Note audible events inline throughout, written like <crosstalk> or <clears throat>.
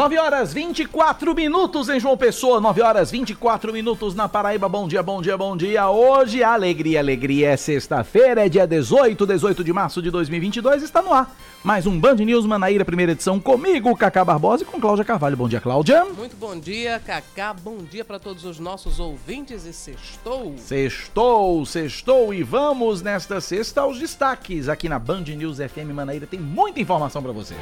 9 horas 24 minutos em João Pessoa, 9 horas 24 minutos na Paraíba. Bom dia, bom dia, bom dia. Hoje, alegria, alegria. É sexta-feira, é dia 18, 18 de março de 2022. Está no ar mais um Band News Manaíra, primeira edição, comigo, Cacá Barbosa e com Cláudia Carvalho. Bom dia, Cláudia. Muito bom dia, Cacá. Bom dia para todos os nossos ouvintes e sextou. Sextou, sextou e vamos nesta sexta aos destaques. Aqui na Band News FM Manaíra tem muita informação para você.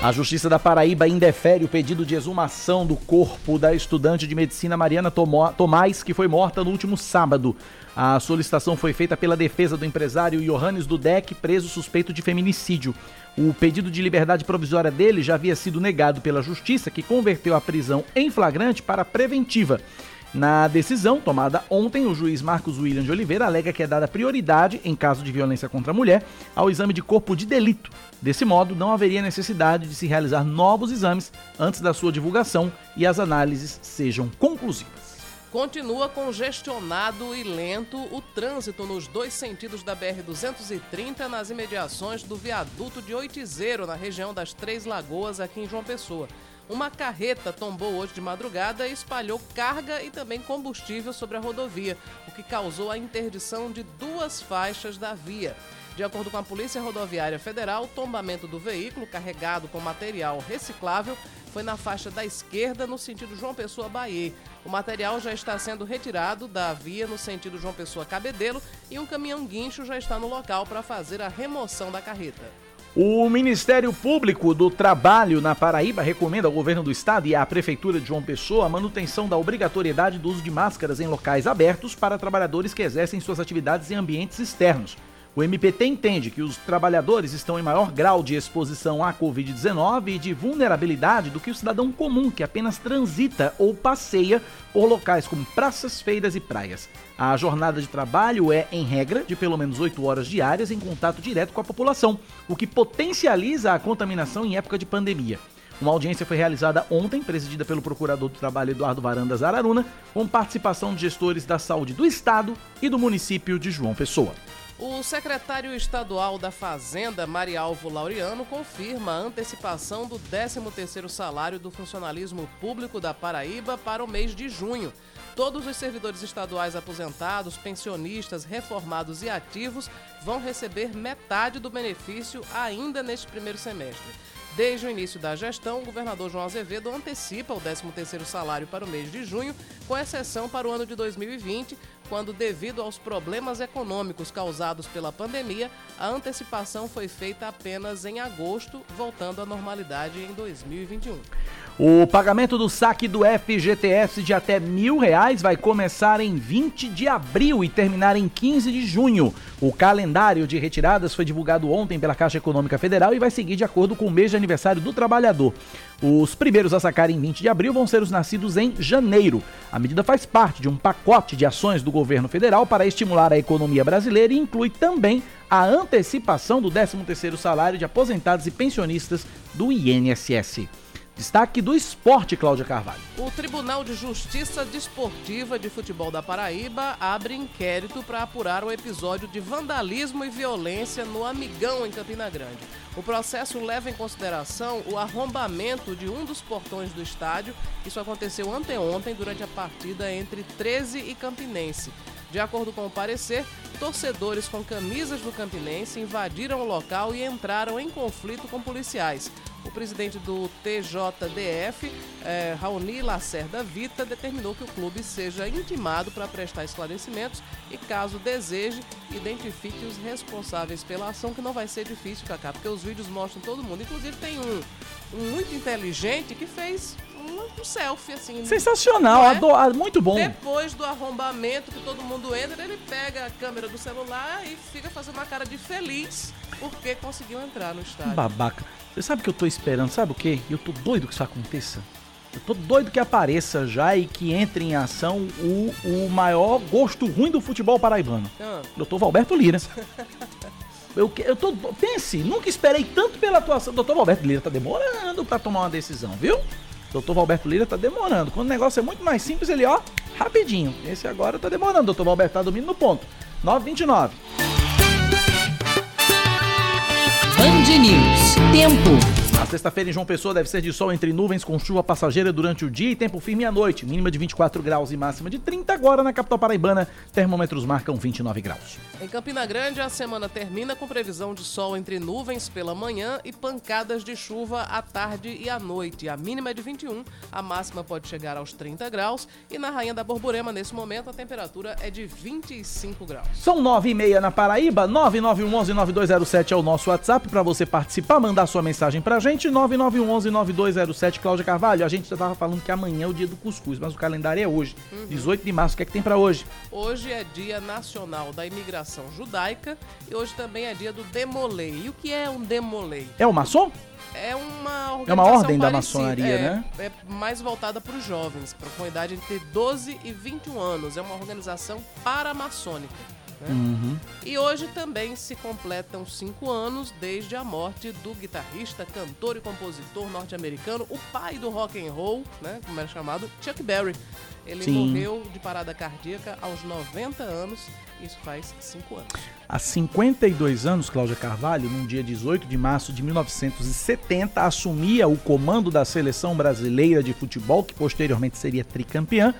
A Justiça da Paraíba indefere o pedido de exumação do corpo da estudante de medicina Mariana Tomás, que foi morta no último sábado. A solicitação foi feita pela defesa do empresário Johannes Dudek, preso suspeito de feminicídio. O pedido de liberdade provisória dele já havia sido negado pela Justiça, que converteu a prisão em flagrante para preventiva. Na decisão tomada ontem, o juiz Marcos William de Oliveira alega que é dada prioridade, em caso de violência contra a mulher, ao exame de corpo de delito. Desse modo, não haveria necessidade de se realizar novos exames antes da sua divulgação e as análises sejam conclusivas. Continua congestionado e lento o trânsito nos dois sentidos da BR-230 nas imediações do viaduto de Oitizeiro, na região das Três Lagoas, aqui em João Pessoa. Uma carreta tombou hoje de madrugada e espalhou carga e também combustível sobre a rodovia, o que causou a interdição de duas faixas da via. De acordo com a Polícia Rodoviária Federal, o tombamento do veículo carregado com material reciclável foi na faixa da esquerda, no sentido João Pessoa Bahia. O material já está sendo retirado da via no sentido João Pessoa Cabedelo e um caminhão guincho já está no local para fazer a remoção da carreta. O Ministério Público do Trabalho na Paraíba recomenda ao governo do estado e à Prefeitura de João Pessoa a manutenção da obrigatoriedade do uso de máscaras em locais abertos para trabalhadores que exercem suas atividades em ambientes externos. O MPT entende que os trabalhadores estão em maior grau de exposição à Covid-19 e de vulnerabilidade do que o cidadão comum que apenas transita ou passeia por locais como praças, feiras e praias. A jornada de trabalho é, em regra, de pelo menos 8 horas diárias em contato direto com a população, o que potencializa a contaminação em época de pandemia. Uma audiência foi realizada ontem, presidida pelo Procurador do Trabalho Eduardo Varandas Araruna, com participação de gestores da saúde do Estado e do município de João Pessoa. O secretário estadual da Fazenda, Marialvo Laureano, confirma a antecipação do 13º salário do funcionalismo público da Paraíba para o mês de junho. Todos os servidores estaduais aposentados, pensionistas, reformados e ativos vão receber metade do benefício ainda neste primeiro semestre. Desde o início da gestão, o governador João Azevedo antecipa o 13º salário para o mês de junho, com exceção para o ano de 2020, quando, devido aos problemas econômicos causados pela pandemia, a antecipação foi feita apenas em agosto, voltando à normalidade em 2021. O pagamento do saque do FGTS de até mil reais vai começar em 20 de abril e terminar em 15 de junho. O calendário de retiradas foi divulgado ontem pela Caixa Econômica Federal e vai seguir de acordo com o mês de aniversário do trabalhador. Os primeiros a sacar em 20 de abril vão ser os nascidos em janeiro. A medida faz parte de um pacote de ações do governo federal para estimular a economia brasileira e inclui também a antecipação do 13º salário de aposentados e pensionistas do INSS. Destaque do esporte, Cláudia Carvalho. O Tribunal de Justiça Desportiva de Futebol da Paraíba abre inquérito para apurar o episódio de vandalismo e violência no Amigão, em Campina Grande. O processo leva em consideração o arrombamento de um dos portões do estádio. Isso aconteceu anteontem, durante a partida entre 13 e Campinense. De acordo com o parecer, torcedores com camisas do Campinense invadiram o local e entraram em conflito com policiais. O presidente do TJDF, eh, Raoni Lacerda Vita, determinou que o clube seja intimado para prestar esclarecimentos e, caso deseje, identifique os responsáveis pela ação, que não vai ser difícil, Cacá, porque os vídeos mostram todo mundo. Inclusive, tem um, um muito inteligente que fez um, selfie, assim. Sensacional, é? adoro, muito bom. Depois do arrombamento que todo mundo entra, ele pega a câmera do celular e fica fazendo uma cara de feliz porque conseguiu entrar no estádio. Babaca. Você sabe o que eu tô esperando? Sabe o quê? Eu tô doido que isso aconteça. Eu tô doido que apareça já e que entre em ação o, o maior gosto ruim do futebol paraibano. Ah. Doutor Valberto Lira. <laughs> Eu, eu tô. Pense, nunca esperei tanto pela atuação. Doutor Valberto Lira tá demorando pra tomar uma decisão, viu? Doutor Valberto Lira tá demorando. Quando o negócio é muito mais simples, ele, ó, rapidinho. Esse agora tá demorando. Doutor Valberto tá dormindo no ponto. 929. Band News. Tempo. A sexta-feira em João Pessoa deve ser de sol entre nuvens com chuva passageira durante o dia e tempo firme à noite. Mínima de 24 graus e máxima de 30 agora na capital paraibana. Termômetros marcam 29 graus. Em Campina Grande, a semana termina com previsão de sol entre nuvens pela manhã e pancadas de chuva à tarde e à noite. A mínima é de 21, a máxima pode chegar aos 30 graus. E na Rainha da Borborema, nesse momento, a temperatura é de 25 graus. São 9 e meia na Paraíba, 9911-9207 é o nosso WhatsApp para você participar, mandar sua mensagem pra gente, 9911-9207, Cláudia Carvalho. A gente já tava falando que amanhã é o dia do cuscuz, mas o calendário é hoje, 18 de março. O que é que tem pra hoje? Hoje é Dia Nacional da Imigração Judaica e hoje também é dia do Demolei. E o que é um Demolei? É o maçom? É uma organização É uma ordem da parecida, maçonaria, é, né? É mais voltada para os jovens, para com a idade entre 12 e 21 anos. É uma organização paramaçônica. Né? Uhum. E hoje também se completam cinco anos desde a morte do guitarrista, cantor e compositor norte-americano, o pai do rock and roll, né, como era chamado, Chuck Berry. Ele Sim. morreu de parada cardíaca aos 90 anos, isso faz cinco anos. Há 52 anos, Cláudia Carvalho, num dia 18 de março de 1970, assumia o comando da seleção brasileira de futebol, que posteriormente seria tricampeã.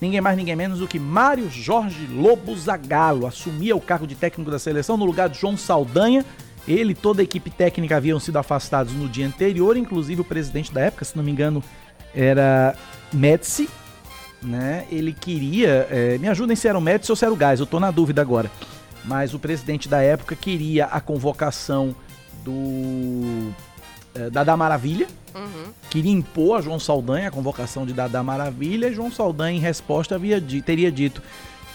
Ninguém mais, ninguém menos do que Mário Jorge Lobo Zagallo assumia o cargo de técnico da seleção no lugar de João Saldanha. Ele e toda a equipe técnica haviam sido afastados no dia anterior, inclusive o presidente da época, se não me engano, era Médici, né? Ele queria. é, me ajudem se era o Médici ou se era o Gás, eu tô na dúvida agora. Mas o presidente da época queria a convocação do. É, Dadá Maravilha. Uhum. Queria impor a João Saldanha a convocação de Dadá Maravilha. E João Saldanha, em resposta, havia teria dito: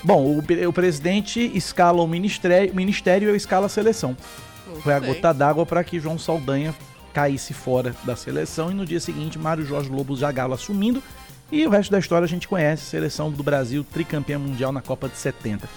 Bom, o, o presidente escala o ministério, o ministério e eu escalo a seleção. Muito Foi a bem. gota d'água para que João Saldanha caísse fora da seleção. E no dia seguinte, Mário Jorge Lobo Zagallo assumindo. E o resto da história a gente conhece, seleção do Brasil tricampeã mundial na Copa de 70.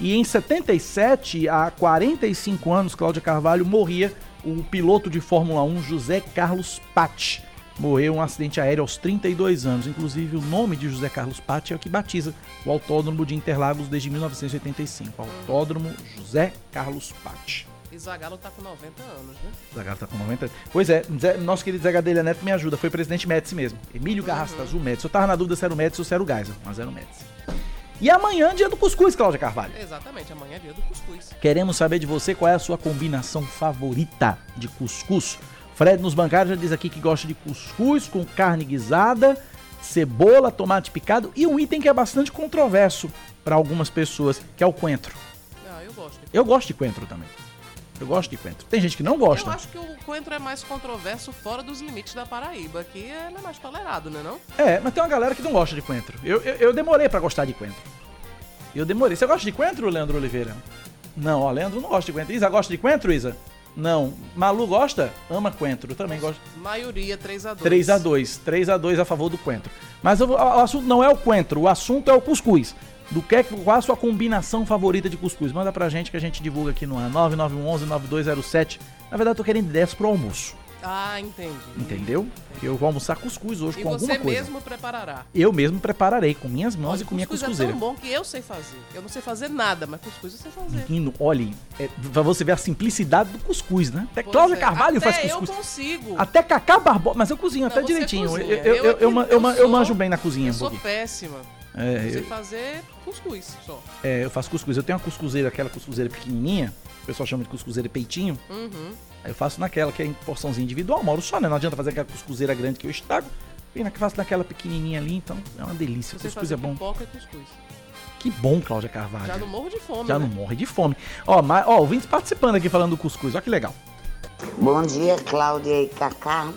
E em 77, há 45 anos, Cláudia Carvalho morria o piloto de Fórmula 1 José Carlos Patti. Morreu em um acidente aéreo aos 32 anos. Inclusive, o nome de José Carlos Patti é o que batiza o Autódromo de Interlagos desde 1985. Autódromo José Carlos Patti. E Zagallo tá com 90 anos, né? Zagallo tá com 90. Pois é, nosso querido Zé Gadelha Neto me ajuda. Foi presidente Médici mesmo. Emílio Garrasta Azul Médici. Eu tava na dúvida se era o Médici ou se era o Geisel, mas era o Médici. E amanhã, dia do cuscuz, Cláudia Carvalho. Exatamente, amanhã é dia do cuscuz. Queremos saber de você qual é a sua combinação favorita de cuscuz. Fred nos bancários já diz aqui que gosta de cuscuz com carne guisada, cebola, tomate picado e um item que é bastante controverso para algumas pessoas, que é o coentro. Ah, eu gosto. Eu gosto de coentro também. Eu gosto de coentro. Tem gente que não gosta. Eu acho que o coentro é mais controverso fora dos limites da Paraíba. Aqui ele é mais tolerado, né não? É, mas tem uma galera que não gosta de coentro. Eu, eu, eu demorei pra gostar de coentro. Eu demorei. Você gosta de coentro, Leandro Oliveira? Não, ó, Leandro não gosta de coentro. Isa, gosta de coentro, Isa? Não. Malu gosta? Ama coentro. Eu também gosto. Maioria 3x2. 3x2. 3x2 a favor do coentro. Mas eu o assunto não é o coentro, o assunto é o cuscuz. Do que, qual a sua combinação favorita de cuscuz? Manda pra gente que a gente divulga aqui no ar. 9911-9207. Na verdade, eu tô querendo ideias pro almoço. Ah, entendi. Entendeu? Que eu vou almoçar cuscuz hoje E com alguma você coisa. mesmo preparará. Eu mesmo prepararei com minhas mãos Olha, e com minha cuscuz cuscuzeira. é tão bom que eu sei fazer. Eu não sei fazer nada, mas cuscuz eu sei fazer. Menino, olhe, é, pra você ver a simplicidade do cuscuz, né? Até Pois Cláudia é, Carvalho até faz eu cuscuz. consigo. Até Cacá Barbosa. Mas eu cozinho Não, até você direitinho. cozinha. Eu, eu, Eu eu, é eu, eu eu eu sou- manjo bem na cozinha. Eu um sou pouquinho. péssima. É, sei eu, fazer cuscuz só. é, eu faço cuscuz. Eu tenho uma cuscuzeira, aquela cuscuzeira pequenininha. O pessoal chama de cuscuzeira peitinho. Uhum. Aí eu faço naquela que é em porçãozinha individual. Moro só, né? Não adianta fazer aquela cuscuzeira grande que eu estrago. Vem na que faço naquela pequenininha ali, então é uma delícia. Sei Cuscuz é bom. pipoca e cuscuz. Que bom, Cláudia Carvalho. Já não morro de fome, Já né? não morre de fome. Ó, mas, ó, ouvintes participando aqui falando do cuscuz. Ó que legal. Bom dia, Cláudia e Cacá.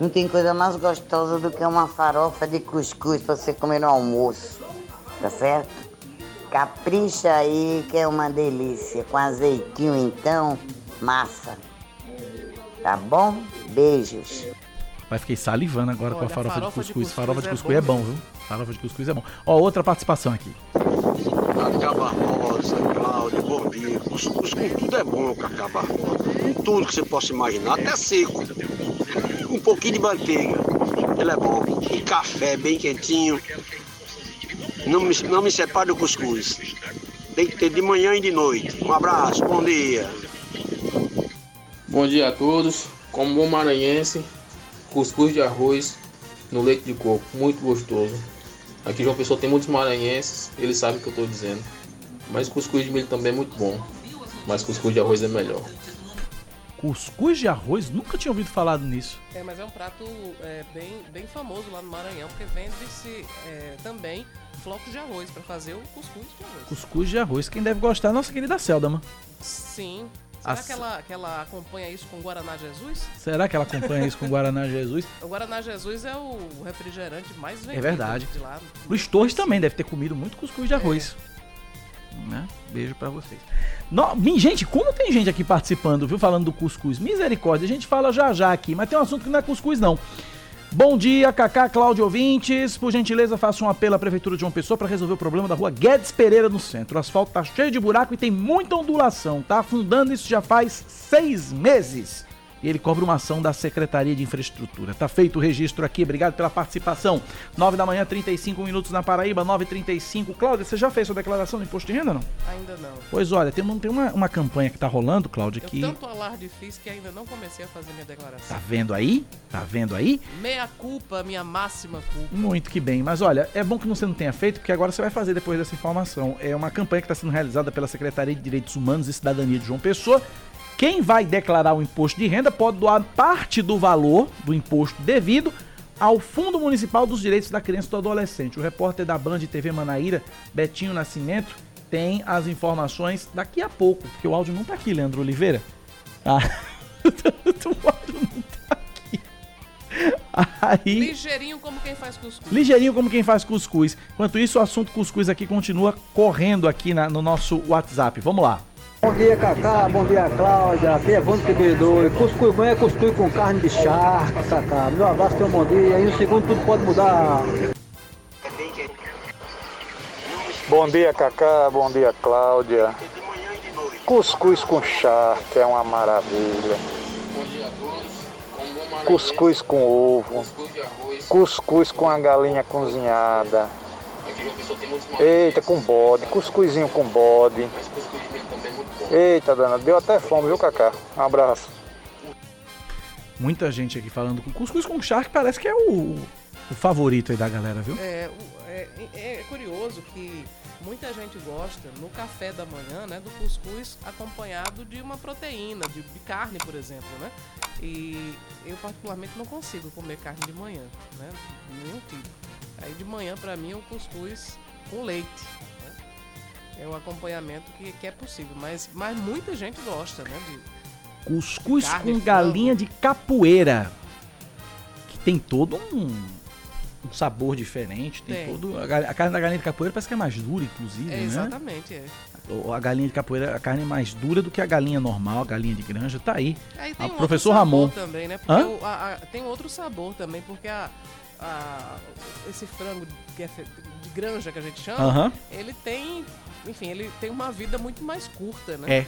Não tem coisa mais gostosa do que uma farofa de cuscuz pra você comer no almoço, tá certo? Capricha aí que é uma delícia. Com azeitinho então, massa. Tá bom? Beijos. Vai fiquei salivando agora com a Olha, farofa, farofa de de cuscuz. cuscuz farofa de é cuscuz é bom bom, viu? Farofa de cuscuz é bom. Ó, outra participação aqui. Cacá Barbosa, Cláudio, bom dia. Cuscuz com tudo é bom, Cacá Barbosa. Com tudo que você possa imaginar, até seco. Um pouquinho de manteiga, ele é bom. E café bem quentinho. Não me, não me separe do cuscuz. Tem que ter de manhã e de noite. Um abraço, bom dia. Bom dia a todos. Como bom maranhense, cuscuz de arroz no leite de coco, muito gostoso. Aqui João Pessoa tem muitos maranhenses, eles sabem o que eu estou dizendo. Mas cuscuz de milho também é muito bom. Mas cuscuz de arroz é melhor. Cuscuz de arroz? Nunca tinha ouvido falar nisso. É, mas é um prato é, bem, bem famoso lá no Maranhão, porque vende-se é, também flocos de arroz para fazer o cuscuz de arroz. Cuscuz de arroz. Quem deve gostar é a nossa querida Selda, mano. Sim. Será As- que, ela, que ela acompanha isso com Guaraná Jesus? Será que ela acompanha isso com Guaraná Jesus? O Guaraná Jesus é o refrigerante mais vendido É verdade. de lá. Luiz Torres também deve ter comido muito cuscuz de arroz. Né? Beijo pra vocês. No, gente, como tem gente aqui participando, viu? Falando do cuscuz. Misericórdia, a gente fala já já aqui, mas tem um assunto que não é cuscuz, não. Bom dia, Cacá, Cláudio ouvintes. Por gentileza, faça um apelo à Prefeitura de João Pessoa para resolver o problema da rua Guedes Pereira no centro. O asfalto tá cheio de buraco e tem muita ondulação. Tá afundando isso já faz seis meses. E ele cobra uma ação da Secretaria de Infraestrutura. Tá feito o registro aqui, obrigado pela participação. 9 da manhã, 35 minutos na Paraíba, 9h35. Cláudia, você já fez sua declaração do imposto de renda, não? Ainda não. Pois olha, tem, uma- tem uma, uma campanha que tá rolando, Cláudia, Eu que. tanto alarde fiz que ainda não comecei a fazer minha declaração. Tá vendo aí? Tá vendo aí? Meia culpa, minha máxima culpa. Muito que bem, mas olha, é bom que você não tenha feito, porque agora você vai fazer depois dessa informação. É uma campanha que está sendo realizada pela Secretaria de Direitos Humanos e Cidadania de João Pessoa. Quem vai declarar o imposto de renda pode doar parte do valor do imposto devido ao Fundo Municipal dos Direitos da Criança e do Adolescente. O repórter da Band TV Manaíra, Betinho Nascimento, tem as informações daqui a pouco, porque o áudio não tá aqui, Leandro Oliveira. Ah, <laughs> o áudio não tá aqui. Aí... Ligeirinho como quem faz cuscuz. Ligeirinho como quem faz cuscuz. Enquanto isso, o assunto cuscuz aqui continua correndo aqui na- no nosso WhatsApp. Vamos lá. Bom dia, Cacá. Bom dia, Cláudia. Aqui é Vando Quebedor. Cuscuz bom é cuscuz com carne de charque, Cacá. Meu abraço, um bom dia. E no segundo tudo pode mudar. Bom dia, Cacá. Bom dia, Cláudia. Cuscuz com charque é uma maravilha. Cuscuz com ovo. cuscuz com a galinha cozinhada. Eita, com bode. Cuscuzinho com bode. Eita, dona. Deu até fome, viu, Cacá? Um abraço. Muita gente aqui falando com cuscuz com charque, parece que é o, o favorito aí da galera, viu? É, o- é, é curioso que muita gente gosta no café da manhã, né, do cuscuz acompanhado de uma proteína, de, de carne, por exemplo, né? E eu particularmente não consigo comer carne de manhã, né? de Nenhum tipo. Aí de manhã pra mim é o cuscuz com leite. É o acompanhamento que, que é possível, mas, mas muita gente gosta, né? De, Cuscuz com galinha de capoeira. Que tem todo um, um sabor diferente. Tem, Tem. todo. A, a carne da galinha de capoeira parece que é mais dura, inclusive, é, né? exatamente, é. O- A galinha de capoeira, a carne é mais dura do que a galinha normal, a galinha de granja. Tá aí. Aí Ah, tem um professor outro sabor Ramon. também, né? Porque o- a- a- tem outro sabor também, porque a, esse frango que é de granja que a gente chama, ele tem, enfim, ele tem uma vida muito mais curta, né? É.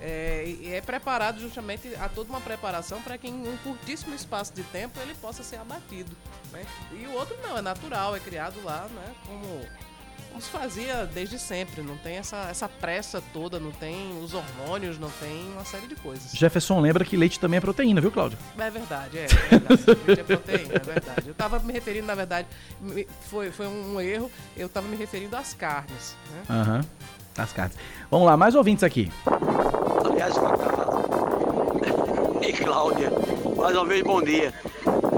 É, e é preparado justamente a toda uma preparação para que em um curtíssimo espaço de tempo ele possa ser abatido, né? E o outro não, é natural, é criado lá, né? Como, como se fazia desde sempre, não tem essa, essa pressa toda, não tem os hormônios, não tem uma série de coisas. Jefferson lembra que leite também é proteína, viu, Cláudio? É verdade, é, é verdade. Leite é proteína, é verdade. Eu tava me referindo, na verdade, foi, foi um erro, eu tava me referindo às carnes, né? Aham. As cartas. Vamos lá, mais ouvintes aqui. Aliás, <laughs> e Cláudia, mais uma vez bom dia.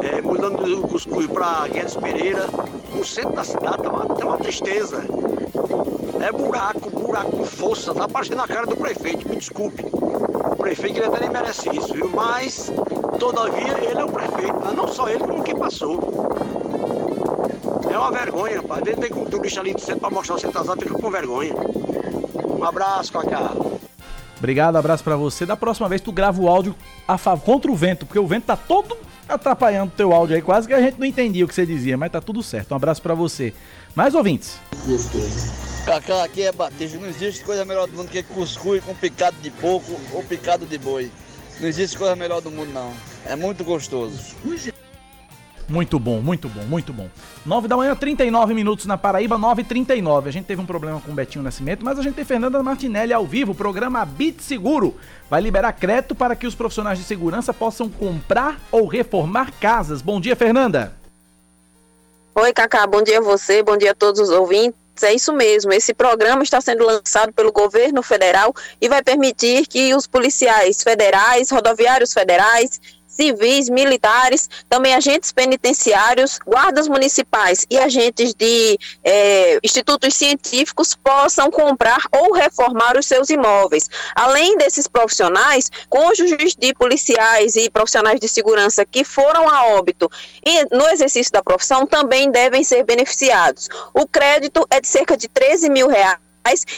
É, mudando do cuscuz para Guedes Pereira, no centro da cidade tá uma, tá uma tristeza. É buraco, buraco força, tá parecendo a cara do prefeito, me desculpe. O prefeito ele até nem merece isso, viu? Mas, todavia, ele é o prefeito, né? não só ele, como quem passou. É uma vergonha, rapaz. Ele com o turista ali do centro para mostrar o centro das fica com vergonha. Um abraço, Cacá. Obrigado, abraço pra você. Da próxima vez tu grava o áudio a fav- contra o vento, porque o vento tá todo atrapalhando teu áudio aí, quase que a gente não entendia o que você dizia, mas tá tudo certo. Um abraço para você. Mais ouvintes. Cacá, aqui é Batista. Não existe coisa melhor do mundo que cuscuz com picado de porco ou picado de boi. Não existe coisa melhor do mundo, não. É muito gostoso. Muito bom, muito bom, muito bom. 9 da manhã, 39 minutos na Paraíba, 9h39. A gente teve um problema com o Betinho Nascimento, mas a gente tem Fernanda Martinelli ao vivo. O programa Bit Seguro vai liberar crédito para que os profissionais de segurança possam comprar ou reformar casas. Bom dia, Fernanda. Oi, Cacá. Bom dia a você, bom dia a todos os ouvintes. É isso mesmo. Esse programa está sendo lançado pelo governo federal e vai permitir que os policiais federais, rodoviários federais, civis, militares, também agentes penitenciários, guardas municipais e agentes de é, institutos científicos possam comprar ou reformar os seus imóveis. Além desses profissionais, cônjuges de policiais e profissionais de segurança que foram a óbito no exercício da profissão também devem ser beneficiados. O crédito é de cerca de 13 mil reais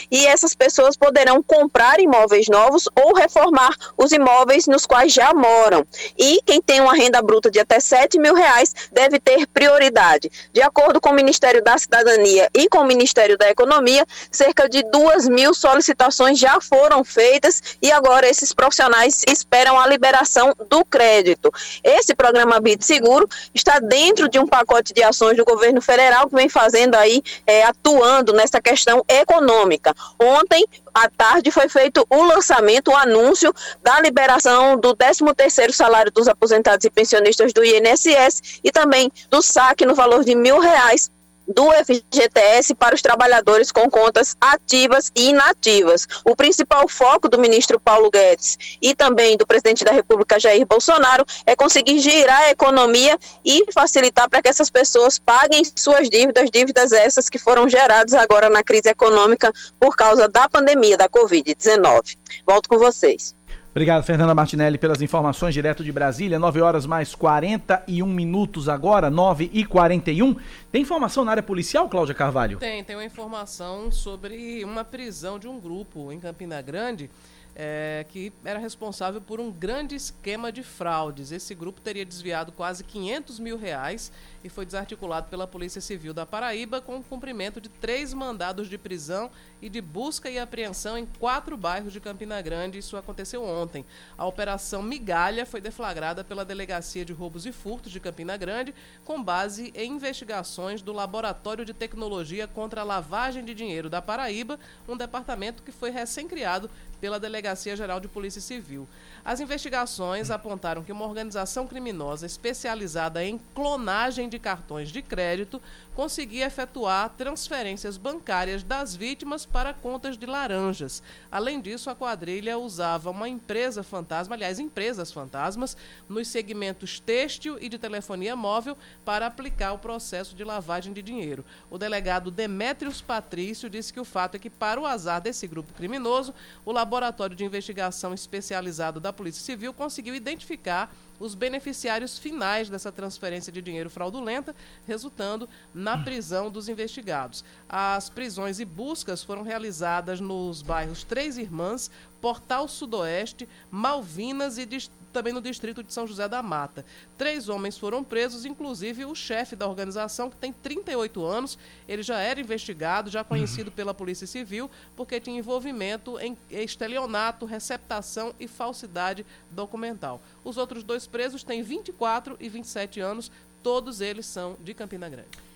e essas pessoas poderão comprar imóveis novos ou reformar os imóveis nos quais já moram. E quem tem uma renda bruta de até 7 mil reais deve ter prioridade. De acordo com o Ministério da Cidadania e com o Ministério da Economia, cerca de 2 mil solicitações já foram feitas e agora esses profissionais esperam a liberação do crédito. Esse programa Bit Seguro está dentro de um pacote de ações do governo federal que vem fazendo aí, é, atuando nessa questão econômica econômica. Ontem, à tarde, foi feito o lançamento, o anúncio da liberação do 13º salário dos aposentados e pensionistas do INSS e também do saque no valor de mil reais do FGTS para os trabalhadores com contas ativas e inativas. O principal foco do ministro Paulo Guedes e também do presidente da República Jair Bolsonaro é conseguir girar a economia e facilitar para que essas pessoas paguem suas dívidas, dívidas essas que foram geradas agora na crise econômica por causa da pandemia da Covid-19. Volto com vocês. Obrigado, Fernanda Martinelli, pelas informações direto de Brasília. 9 horas mais 41 minutos agora, 9 e 41. Tem informação na área policial, Cláudia Carvalho? Tem, tem uma informação sobre uma prisão de um grupo em Campina Grande. É, que era responsável por um grande esquema de fraudes. Esse grupo teria desviado quase 500 mil reais e foi desarticulado pela Polícia Civil da Paraíba com o cumprimento de três mandados de prisão e de busca e apreensão em quatro bairros de Campina Grande. Isso aconteceu ontem. A Operação Migalha foi deflagrada pela Delegacia de Roubos e Furtos de Campina Grande, com base em investigações do Laboratório de Tecnologia contra a Lavagem de Dinheiro da Paraíba, um departamento que foi recém-criado pela Delegacia Geral de Polícia Civil. As investigações apontaram que uma organização criminosa especializada em clonagem de cartões de crédito conseguia efetuar transferências bancárias das vítimas para contas de laranjas. Além disso, a quadrilha usava uma empresa fantasma, aliás, empresas fantasmas, nos segmentos têxtil e de telefonia móvel para aplicar o processo de lavagem de dinheiro. O delegado Demétrios Patrício disse que o fato é que, para o azar desse grupo criminoso, o Laboratório de Investigação Especializado da Polícia Civil conseguiu identificar os beneficiários finais dessa transferência de dinheiro fraudulenta, resultando na prisão dos investigados. As prisões e buscas foram realizadas nos bairros Três Irmãs, Portal Sudoeste, Malvinas e também no distrito de São José da Mata. Três homens foram presos, inclusive o chefe da organização, que tem 38 anos. Ele já era investigado, já conhecido pela Polícia Civil, porque tinha envolvimento em estelionato, receptação e falsidade documental. Os outros dois presos têm 24 e 27 anos, todos eles são de Campina Grande.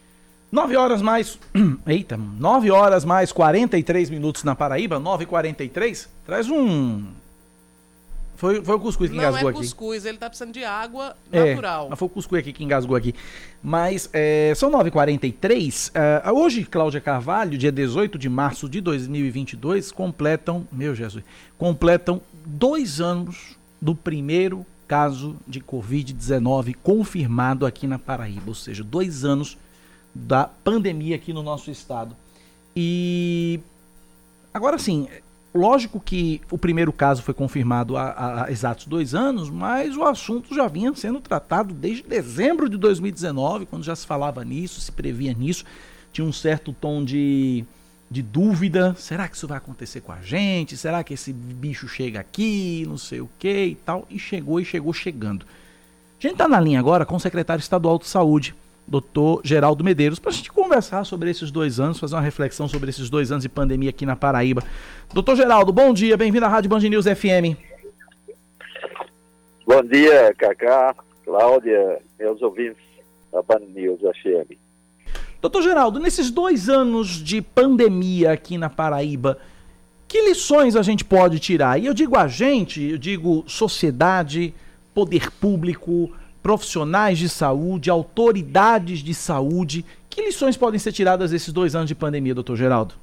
9 horas mais. <clears throat> Eita, 9 horas mais 43 minutos na Paraíba, 9 e 43 Traz um foi, foi o cuscuz que engasgou aqui. Não é cuscuz, aqui. ele tá precisando de água é, natural. Mas foi o cuscuz aqui que engasgou aqui. Mas é, são 9h43. Uh, é, hoje, Cláudia Carvalho, dia 18 de março de 2022, completam, meu Jesus, completam dois anos do primeiro caso de Covid-19 confirmado aqui na Paraíba. Ou seja, dois anos da pandemia aqui no nosso estado. E agora sim, Lógico que o primeiro caso foi confirmado há, há, exatos dois anos, mas o assunto já vinha sendo tratado desde dezembro de 2019, quando já se falava nisso, se previa nisso. Tinha um certo tom de, de dúvida: será que isso vai acontecer com a gente? Será que esse bicho chega aqui? Não sei o que e tal. E chegou e chegou chegando. A gente está na linha agora com o secretário estadual de saúde, doutor Geraldo Medeiros, para a gente conversar sobre esses dois anos, fazer uma reflexão sobre esses dois anos de pandemia aqui na Paraíba. Doutor Geraldo, bom dia, bem-vindo à Rádio Band News FM. Bom dia, Cacá, Cláudia, meus ouvintes da Band News FM. Doutor Geraldo, nesses dois anos de pandemia aqui na Paraíba, que lições a gente pode tirar? E eu digo a gente, eu digo sociedade, poder público, profissionais de saúde, autoridades de saúde. Que lições podem ser tiradas desses dois anos de pandemia, doutor Geraldo?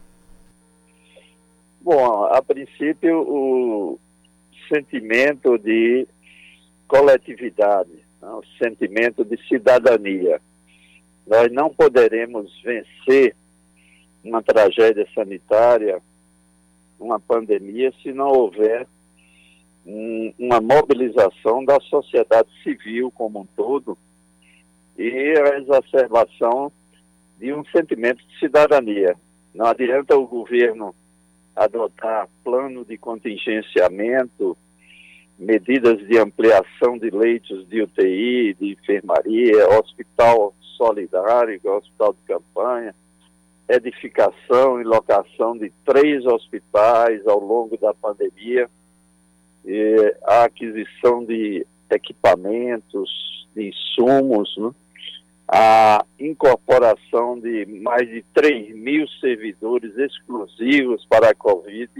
Bom, a princípio, o sentimento de coletividade, né? o sentimento de cidadania. Nós não poderemos vencer uma tragédia sanitária, uma pandemia, se não houver um, uma mobilização da sociedade civil como um todo e a exacerbação de um sentimento de cidadania. Não adianta o governo adotar plano de contingenciamento, medidas de ampliação de leitos de UTI, de enfermaria, hospital solidário, hospital de campanha, edificação e locação de três hospitais ao longo da pandemia a aquisição de equipamentos, de insumos, né? a incorporação de mais de 3 mil servidores exclusivos para a Covid.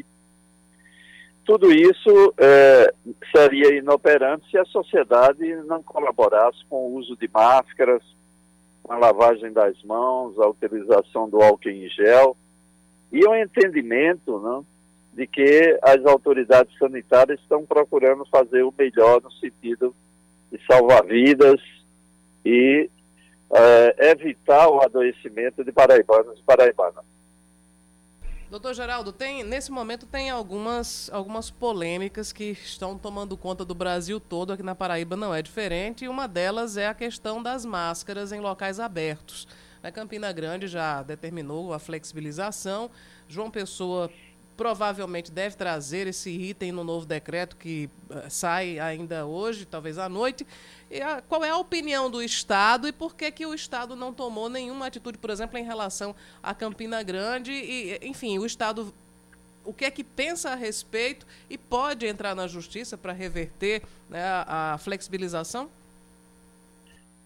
Tudo isso é, seria inoperante se a sociedade não colaborasse com o uso de máscaras, a lavagem das mãos, a utilização do álcool em gel e o entendimento né, de que as autoridades sanitárias estão procurando fazer o melhor no sentido de salvar vidas e é, evitar o adoecimento de paraibanos e paraibanas. Doutor Geraldo, tem, nesse momento tem algumas, algumas polêmicas que estão tomando conta do Brasil todo, aqui na Paraíba não é diferente, e uma delas é a questão das máscaras em locais abertos. A Campina Grande já determinou a flexibilização, João Pessoa provavelmente deve trazer esse item no novo decreto que uh, sai ainda hoje, talvez à noite. A, qual é a opinião do Estado e por que, que o Estado não tomou nenhuma atitude, por exemplo, em relação a Campina Grande? E, enfim, o Estado o que é que pensa a respeito e pode entrar na justiça para reverter né, a, a, flexibilização?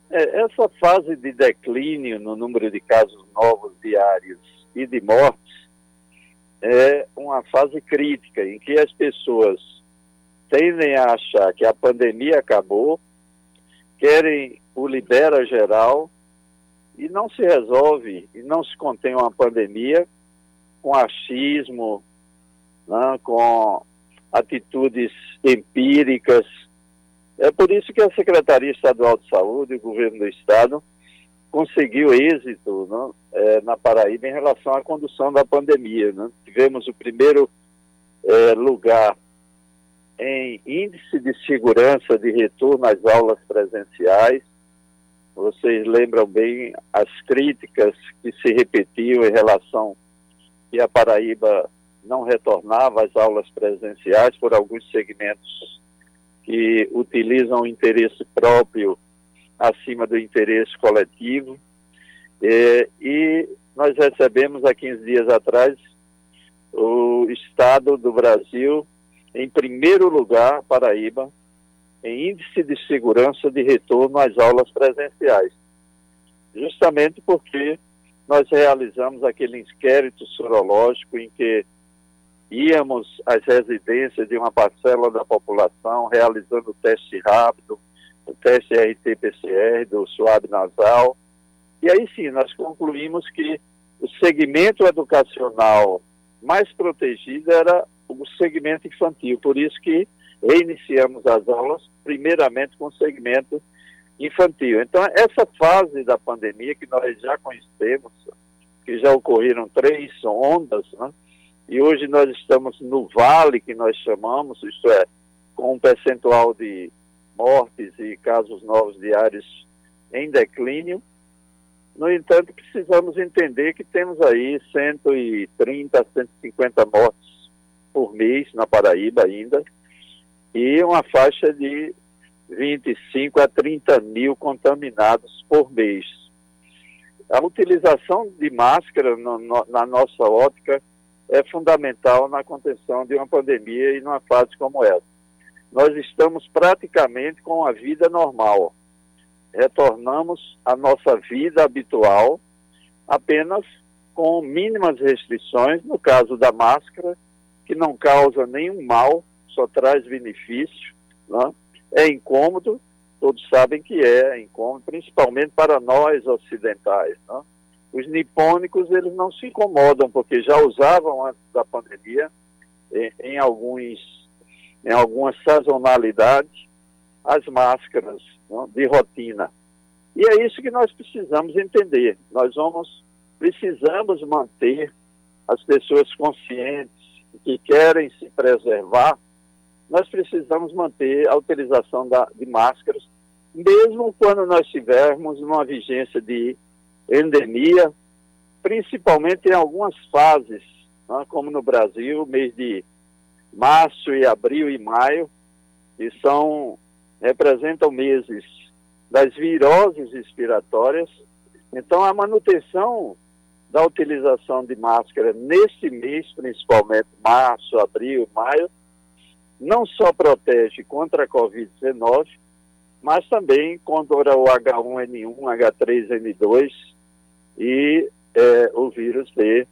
É, essa fase de declínio no número de casos novos diários e de mortes é uma fase crítica em que as pessoas tendem a achar que a pandemia acabou, querem o libera geral e não se resolve e não se contém uma pandemia com achismo, né, com atitudes empíricas. É por isso que a Secretaria Estadual de Saúde e o Governo do Estado conseguiu êxito né, é, na Paraíba em relação à condução da pandemia. Né? Tivemos o primeiro é, lugar em índice de segurança de retorno às aulas presenciais. Vocês lembram bem as críticas que se repetiam em relação que a Paraíba não retornava às aulas presenciais por alguns segmentos que utilizam o interesse próprio acima do interesse coletivo. É, e nós recebemos há 15 dias atrás o Estado do Brasil em primeiro lugar, Paraíba, em índice de segurança de retorno às aulas presenciais. Justamente porque nós realizamos aquele inquérito sorológico em que íamos às residências de uma parcela da população, realizando teste rápido, o teste RT-PCR do suave nasal. E aí sim, nós concluímos que o segmento educacional mais protegido era o segmento infantil. Por isso que reiniciamos as aulas, primeiramente com o segmento infantil. Então, essa fase da pandemia que nós já conhecemos, que já ocorreram três ondas, né? e hoje nós estamos no vale que nós chamamos, isto é, com um percentual de mortes e casos novos diários em declínio. No entanto, precisamos entender que temos aí 130, 150 mortes por mês na Paraíba ainda, e uma faixa de 25 a 30 mil contaminados por mês. A utilização de máscara no, no, na nossa ótica é fundamental na contenção de uma pandemia e numa fase como essa. Nós estamos praticamente com a vida normal. Retornamos à nossa vida habitual, apenas com mínimas restrições, no caso da máscara, que não causa nenhum mal, só traz benefício. Né? É incômodo, todos sabem que é, incômodo, principalmente para nós ocidentais. Né? Os nipônicos, eles não se incomodam, porque já usavam antes da pandemia, em, em alguns, em algumas sazonalidades, as máscaras né, de rotina. E é isso que nós precisamos entender. Nós vamos precisamos manter as pessoas conscientes que querem se preservar, nós precisamos manter a utilização da, de máscaras, mesmo quando nós tivermos uma vigência de endemia, principalmente em algumas fases, né, como no Brasil, mês de março e abril e maio, que são representam meses das viroses respiratórias. Então, a manutenção da utilização de máscara neste mês, principalmente março, abril, maio, não só protege contra a Covid-19, mas também contra o H1N1, H3N2 e é, o vírus B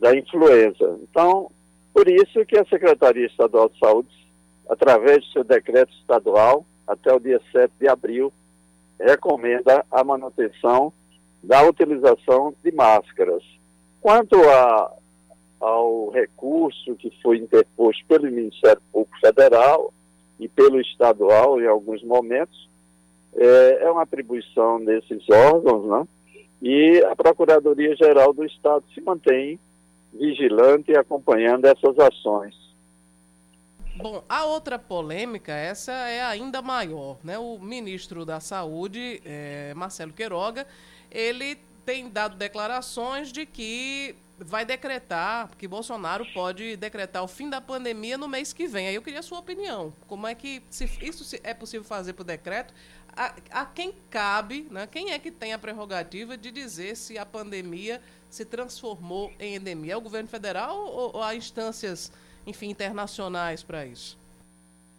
da influenza. Então, por isso que a Secretaria Estadual de Saúde, através do seu decreto estadual, até o dia 7 de abril, recomenda a manutenção da utilização de máscaras. Quanto a, ao recurso que foi interposto pelo Ministério Público Federal e pelo estadual em alguns momentos, é, é uma atribuição desses órgãos, né? E a Procuradoria-Geral do Estado se mantém vigilante e acompanhando essas ações. Bom, a outra polêmica, essa é ainda maior, né? O ministro da Saúde, é, Marcelo Queiroga, ele tem dado declarações de que vai decretar, que Bolsonaro pode decretar o fim da pandemia no mês que vem. Aí eu queria a sua opinião. Como é que se isso é possível fazer por decreto? A, a, quem cabe, né? quem é que tem a prerrogativa de dizer se a pandemia se transformou em endemia? É o governo federal ou, ou há instâncias, enfim, internacionais para isso?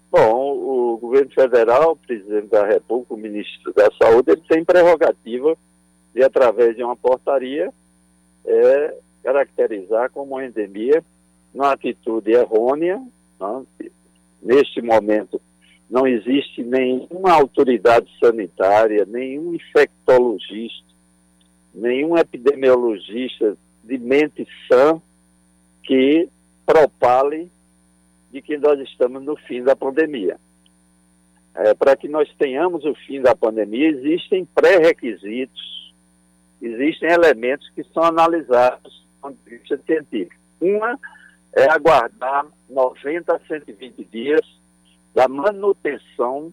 Bom, o governo federal, o presidente da República, o ministro da Saúde, ele tem prerrogativa de, através de uma portaria, é, caracterizar como endemia, uma atitude errônea. Né? Neste momento, não existe nenhuma autoridade sanitária, nenhum infectologista, nenhum epidemiologista de mente sã que propale de que nós estamos no fim da pandemia. É, Para que nós tenhamos o fim da pandemia, existem pré-requisitos existem elementos que são analisados do ponto de vista científico. Uma é aguardar 90 a 120 dias da manutenção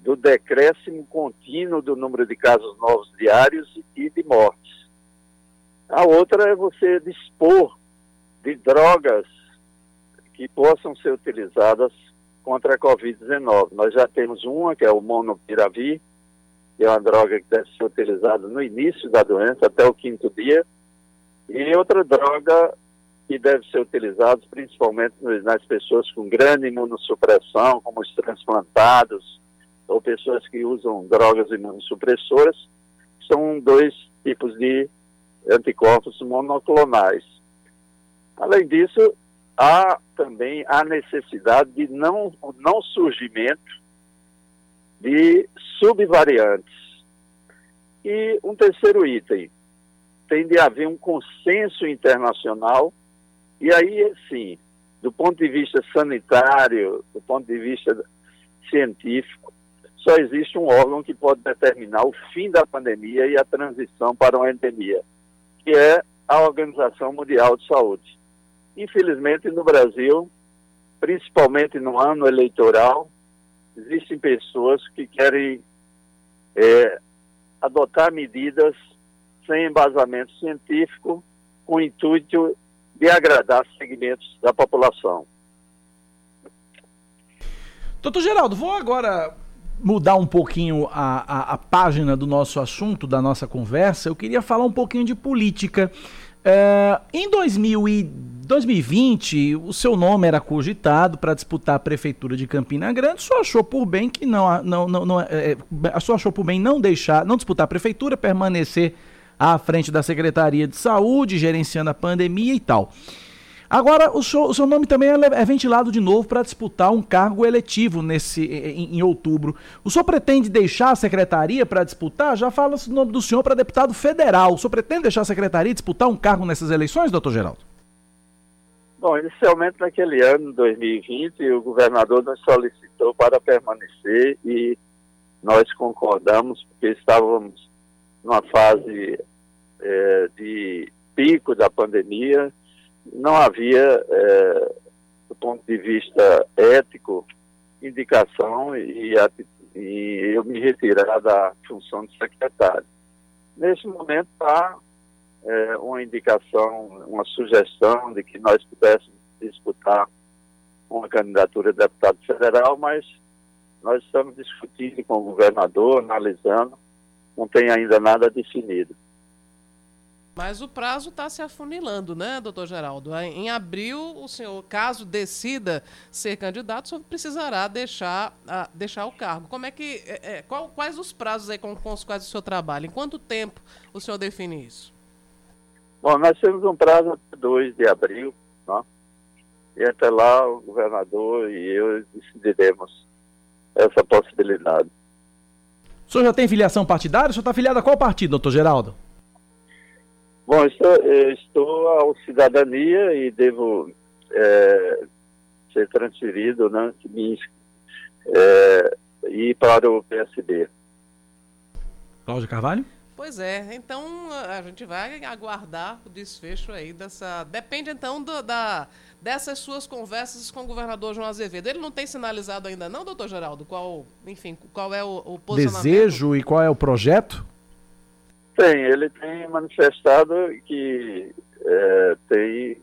do decréscimo contínuo do número de casos novos diários e de mortes. A outra é você dispor de drogas que possam ser utilizadas contra a Covid-19. Nós já temos uma, que é o monopiravir, que é uma droga que deve ser utilizada no início da doença, até o quinto dia, e outra droga que deve ser utilizada principalmente nas pessoas com grande imunossupressão, como os transplantados, ou pessoas que usam drogas imunossupressoras, são dois tipos de anticorpos monoclonais. Além disso, há também a necessidade de não, não surgimento de subvariantes. E um terceiro item, tem de haver um consenso internacional, e aí, sim, do ponto de vista sanitário, do ponto de vista científico, só existe um órgão que pode determinar o fim da pandemia e a transição para uma endemia, que é a Organização Mundial de Saúde. Infelizmente, no Brasil, principalmente no ano eleitoral, existem pessoas que querem é, adotar medidas sem embasamento científico, com o intuito de agradar segmentos da população. Doutor Geraldo, vou agora mudar um pouquinho a, a, a, página do nosso assunto, da nossa conversa, eu queria falar um pouquinho de política. É, em 2000 e 2020, o seu nome era cogitado para disputar a prefeitura de Campina Grande. Só achou por bem que não, não, não, não é só achou por bem não deixar, não disputar a prefeitura, permanecer à frente da Secretaria de Saúde, gerenciando a pandemia e tal. Agora, o seu, o seu nome também é, é ventilado de novo para disputar um cargo eletivo nesse, em, em, outubro. O senhor pretende deixar a secretaria para disputar? Já fala o nome do senhor para deputado federal. O senhor pretende deixar a secretaria disputar um cargo nessas eleições, doutor Geraldo? Bom, inicialmente naquele ano, 2020, o governador nos solicitou para permanecer e nós concordamos, porque estávamos numa fase é, de pico da pandemia, não havia, é, do ponto de vista ético, indicação e, e eu me retirar da função de secretário. Nesse momento há é, uma indicação, uma sugestão de que nós pudéssemos disputar uma candidatura de deputado federal, mas nós estamos discutindo com o governador, analisando, não tem ainda nada definido. Mas o prazo está se afunilando, né, doutor Geraldo? Em abril, o senhor, caso decida ser candidato, o senhor precisará deixar, uh, deixar o cargo. Como é que. É, é, qual, quais os prazos aí com, com, os quais o senhor trabalha? Em quanto tempo o senhor define isso? Bom, nós temos um prazo até 2 de abril, né? e até lá o governador e eu decidiremos essa possibilidade. O senhor já tem filiação partidária? O senhor está afiliado a qual partido, doutor Geraldo? Bom, estou, estou ao cidadania e devo é, ser transferido, né, é, ir para o PSB. Cláudio Carvalho? Pois é, então a gente vai aguardar o desfecho aí dessa. Depende então do, da, dessas suas conversas com o governador João Azevedo. Ele não tem sinalizado ainda, não, doutor Geraldo? Qual, enfim, qual é o, o posicionamento? Desejo e qual é o projeto? Tem, ele tem manifestado que é, tem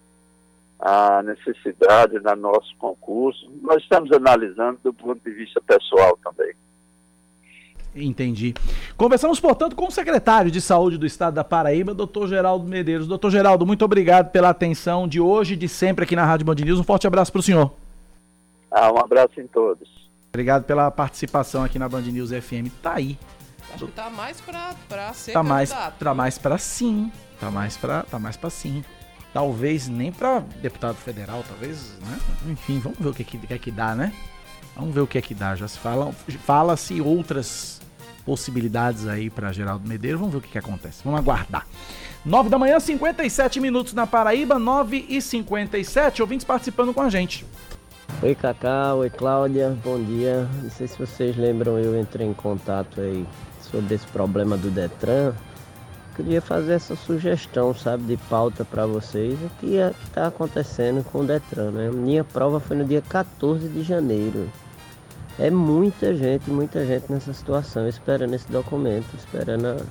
a necessidade no nosso concurso. Nós estamos analisando do ponto de vista pessoal também. Entendi. Conversamos, portanto, com o secretário de Saúde do Estado da Paraíba, doutor Geraldo Medeiros. Doutor Geraldo, muito obrigado pela atenção de hoje e de sempre aqui na Rádio Band News. Um forte abraço para o senhor. Ah, um abraço em todos. Obrigado pela participação aqui na Band News FM. Tá aí Acho que tá mais pra, pra ser tá mais, Tá mais pra sim. Tá mais pra, tá mais pra sim. Talvez nem pra deputado federal, talvez, né? Enfim, vamos ver o que, que, que é que dá, né? Vamos ver o que é que dá. Já se fala, fala-se outras possibilidades aí para Geraldo Medeiros. Vamos ver o que, que acontece. Vamos aguardar. 9 da manhã, 57 minutos na Paraíba, 9 e 57. Ouvintes participando com a gente. Oi Cacá, oi Cláudia, bom dia. Não sei se vocês lembram, eu entrei em contato aí sobre esse problema do Detran, queria fazer essa sugestão, sabe, de pauta para vocês, o que é, está acontecendo com o Detran, né? Minha prova foi no dia 14 de janeiro. É muita gente, muita gente nessa situação, esperando esse documento, esperando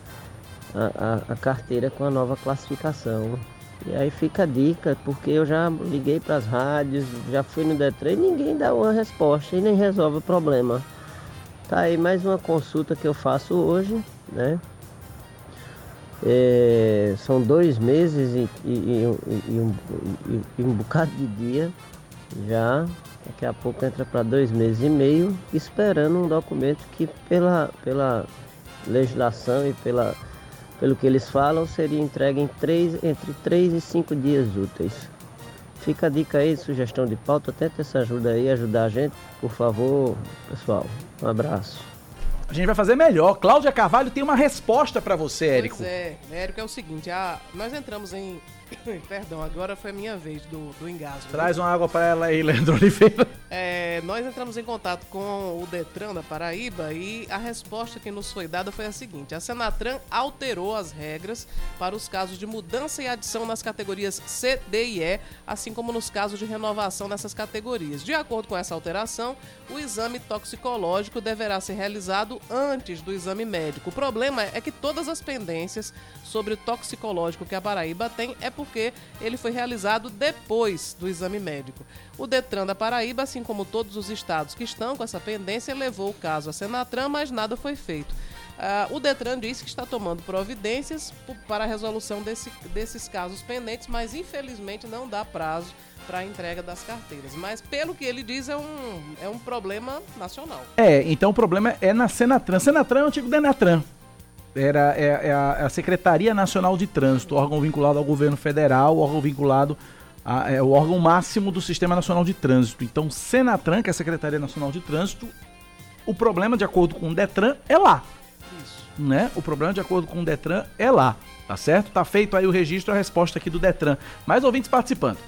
a, a, a carteira com a nova classificação. E aí fica a dica, porque eu já liguei para as rádios, já fui no Detran e ninguém dá uma resposta e nem resolve o problema. Tá aí mais uma consulta que eu faço hoje, né? É, são dois meses e, e, e, e um, um, bocado de dia já. Daqui a pouco entra para dois meses e meio, esperando um documento que pela, pela legislação e pela, pelo que eles falam seria entregue em três, entre três e cinco dias úteis. Fica a dica aí, sugestão de pauta, tenta essa ajuda aí, ajudar a gente, por favor, pessoal. Um abraço. A gente vai fazer melhor. Cláudia Carvalho tem uma resposta para você, Érico. Pois é, Érico, é o seguinte, a, nós entramos em <coughs> Perdão, agora foi a minha vez do, do engasgo. Traz uma água para ela aí, <laughs> Leandro Oliveira. É, nós entramos em contato com o Detran da Paraíba e a resposta que nos foi dada foi a seguinte: a Senatran alterou as regras para os casos de mudança e adição nas categorias C, D e E, assim como nos casos de renovação nessas categorias. De acordo com essa alteração, o exame toxicológico deverá ser realizado antes do exame médico. O problema é que todas as pendências sobre o toxicológico que a Paraíba tem é porque ele foi realizado depois do exame médico. O Detran da Paraíba, assim como todos os estados que estão com essa pendência, levou o caso a Senatran, mas nada foi feito. Uh, o Detran disse que está tomando providências para a resolução desse, desses casos pendentes, mas infelizmente não dá prazo para a entrega das carteiras. Mas pelo que ele diz, é um, é um problema nacional. É, então o problema é na Senatran. Senatran é o antigo Denatran. Era, é, é a, é a, Secretaria Nacional de Trânsito, órgão vinculado ao governo federal, órgão vinculado a, é o órgão máximo do Sistema Nacional de Trânsito. Então, Senatran, que é a Secretaria Nacional de Trânsito, o problema, de acordo com o Detran, é lá né? O problema, de acordo com o Detran, é lá, tá certo? Tá feito aí o registro, a resposta aqui do Detran. Mais ouvintes participando.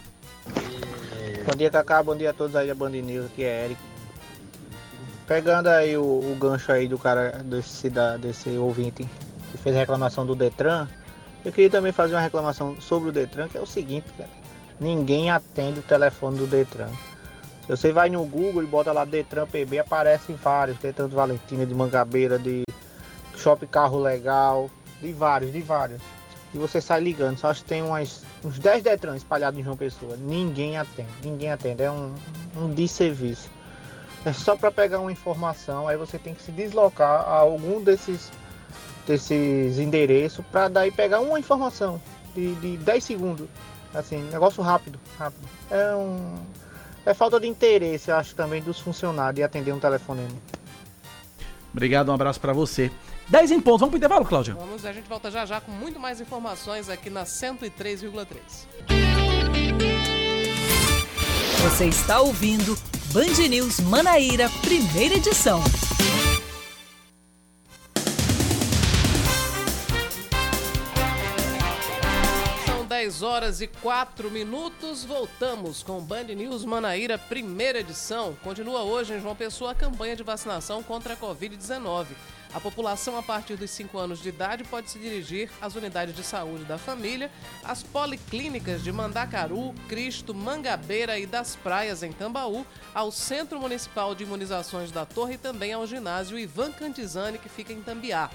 Bom dia, Cacá. Bom dia a todos aí da Band News. Aqui é Eric. Pegando aí o, o gancho aí do cara, desse, da, desse ouvinte que fez reclamação do Detran, eu queria também fazer uma reclamação sobre o Detran, que é o seguinte, cara. Ninguém atende o telefone do Detran. Se você vai no Google e bota lá Detran PB, aparecem vários. Detran de Valentina, de Mangabeira, de Shopping Carro Legal, de vários, de vários. E você sai ligando, só acho que tem umas, uns 10 Detran espalhados em João Pessoa. Ninguém atende, ninguém atende. É um, um desserviço. É só para pegar uma informação, aí você tem que se deslocar a algum desses, desses endereços para daí pegar uma informação de, de 10 segundos. Assim, negócio rápido, rápido. É um. É falta de interesse, acho, também dos funcionários de atender um telefonema. Obrigado, um abraço para você. 10 em pontos. Vamos pro intervalo, Cláudia? Vamos, a gente volta já já com muito mais informações aqui na 103,3. Você está ouvindo Band News Manaíra, primeira edição. São 10 horas e 4 minutos. Voltamos com Band News Manaíra, primeira edição. Continua hoje em João Pessoa a campanha de vacinação contra a Covid-19. A população a partir dos 5 anos de idade pode se dirigir às unidades de saúde da família, às policlínicas de Mandacaru, Cristo, Mangabeira e das Praias em Tambaú, ao Centro Municipal de Imunizações da Torre e também ao ginásio Ivan Cantizani, que fica em Tambiá.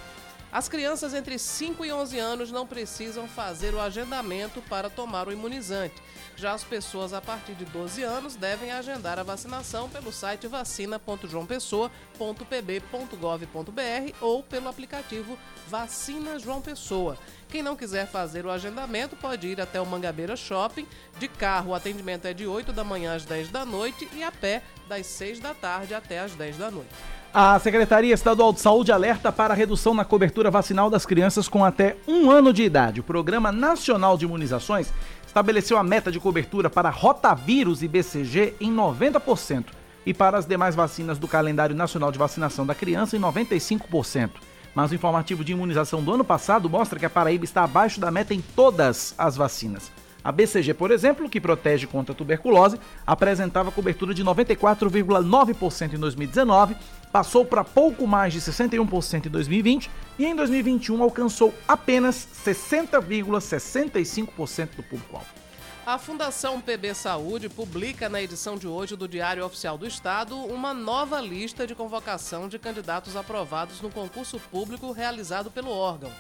As crianças entre 5 e 11 anos não precisam fazer o agendamento para tomar o imunizante. Já as pessoas a partir de 12 anos devem agendar a vacinação pelo site vacina.joaopessoa.pb.gov.br ou pelo aplicativo Vacina João Pessoa. Quem não quiser fazer o agendamento pode ir até o Mangabeira Shopping. De carro, o atendimento é de 8 da manhã às 10 da noite e a pé das 6 da tarde até às 10 da noite. A Secretaria Estadual de Saúde alerta para a redução na cobertura vacinal das crianças com até um ano de idade. O Programa Nacional de Imunizações estabeleceu a meta de cobertura para rotavírus e BCG em 90% e para as demais vacinas do calendário nacional de vacinação da criança em 95%. Mas o informativo de imunização do ano passado mostra que a Paraíba está abaixo da meta em todas as vacinas. A BCG, por exemplo, que protege contra a tuberculose, apresentava cobertura de 94,9% em 2019, passou para pouco mais de 61% em 2020 e em 2021 alcançou apenas 60,65% do público-alvo. A Fundação PB Saúde publica na edição de hoje do Diário Oficial do Estado uma nova lista de convocação de candidatos aprovados no concurso público realizado pelo órgão.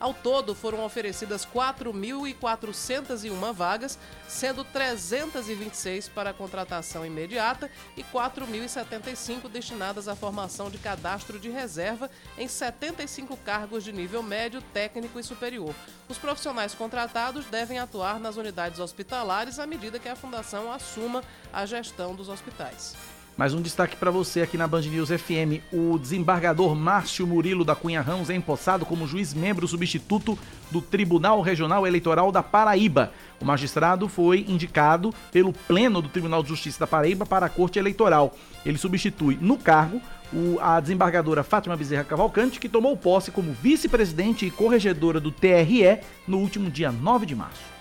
Ao todo, foram oferecidas 4.401 vagas, sendo 326 para contratação imediata e 4.075 destinadas à formação de cadastro de reserva em 75 cargos de nível médio, técnico e superior. Os profissionais contratados devem atuar nas unidades hospitalares à medida que a Fundação assuma a gestão dos hospitais. Mais um destaque para você aqui na Band News FM. O desembargador Márcio Murilo da Cunha Ramos é empossado como juiz membro substituto do Tribunal Regional Eleitoral da Paraíba. O magistrado foi indicado pelo Pleno do Tribunal de Justiça da Paraíba para a Corte Eleitoral. Ele substitui no cargo a desembargadora Fátima Bezerra Cavalcante, que tomou posse como vice-presidente e corregedora do TRE no último dia 9 de março.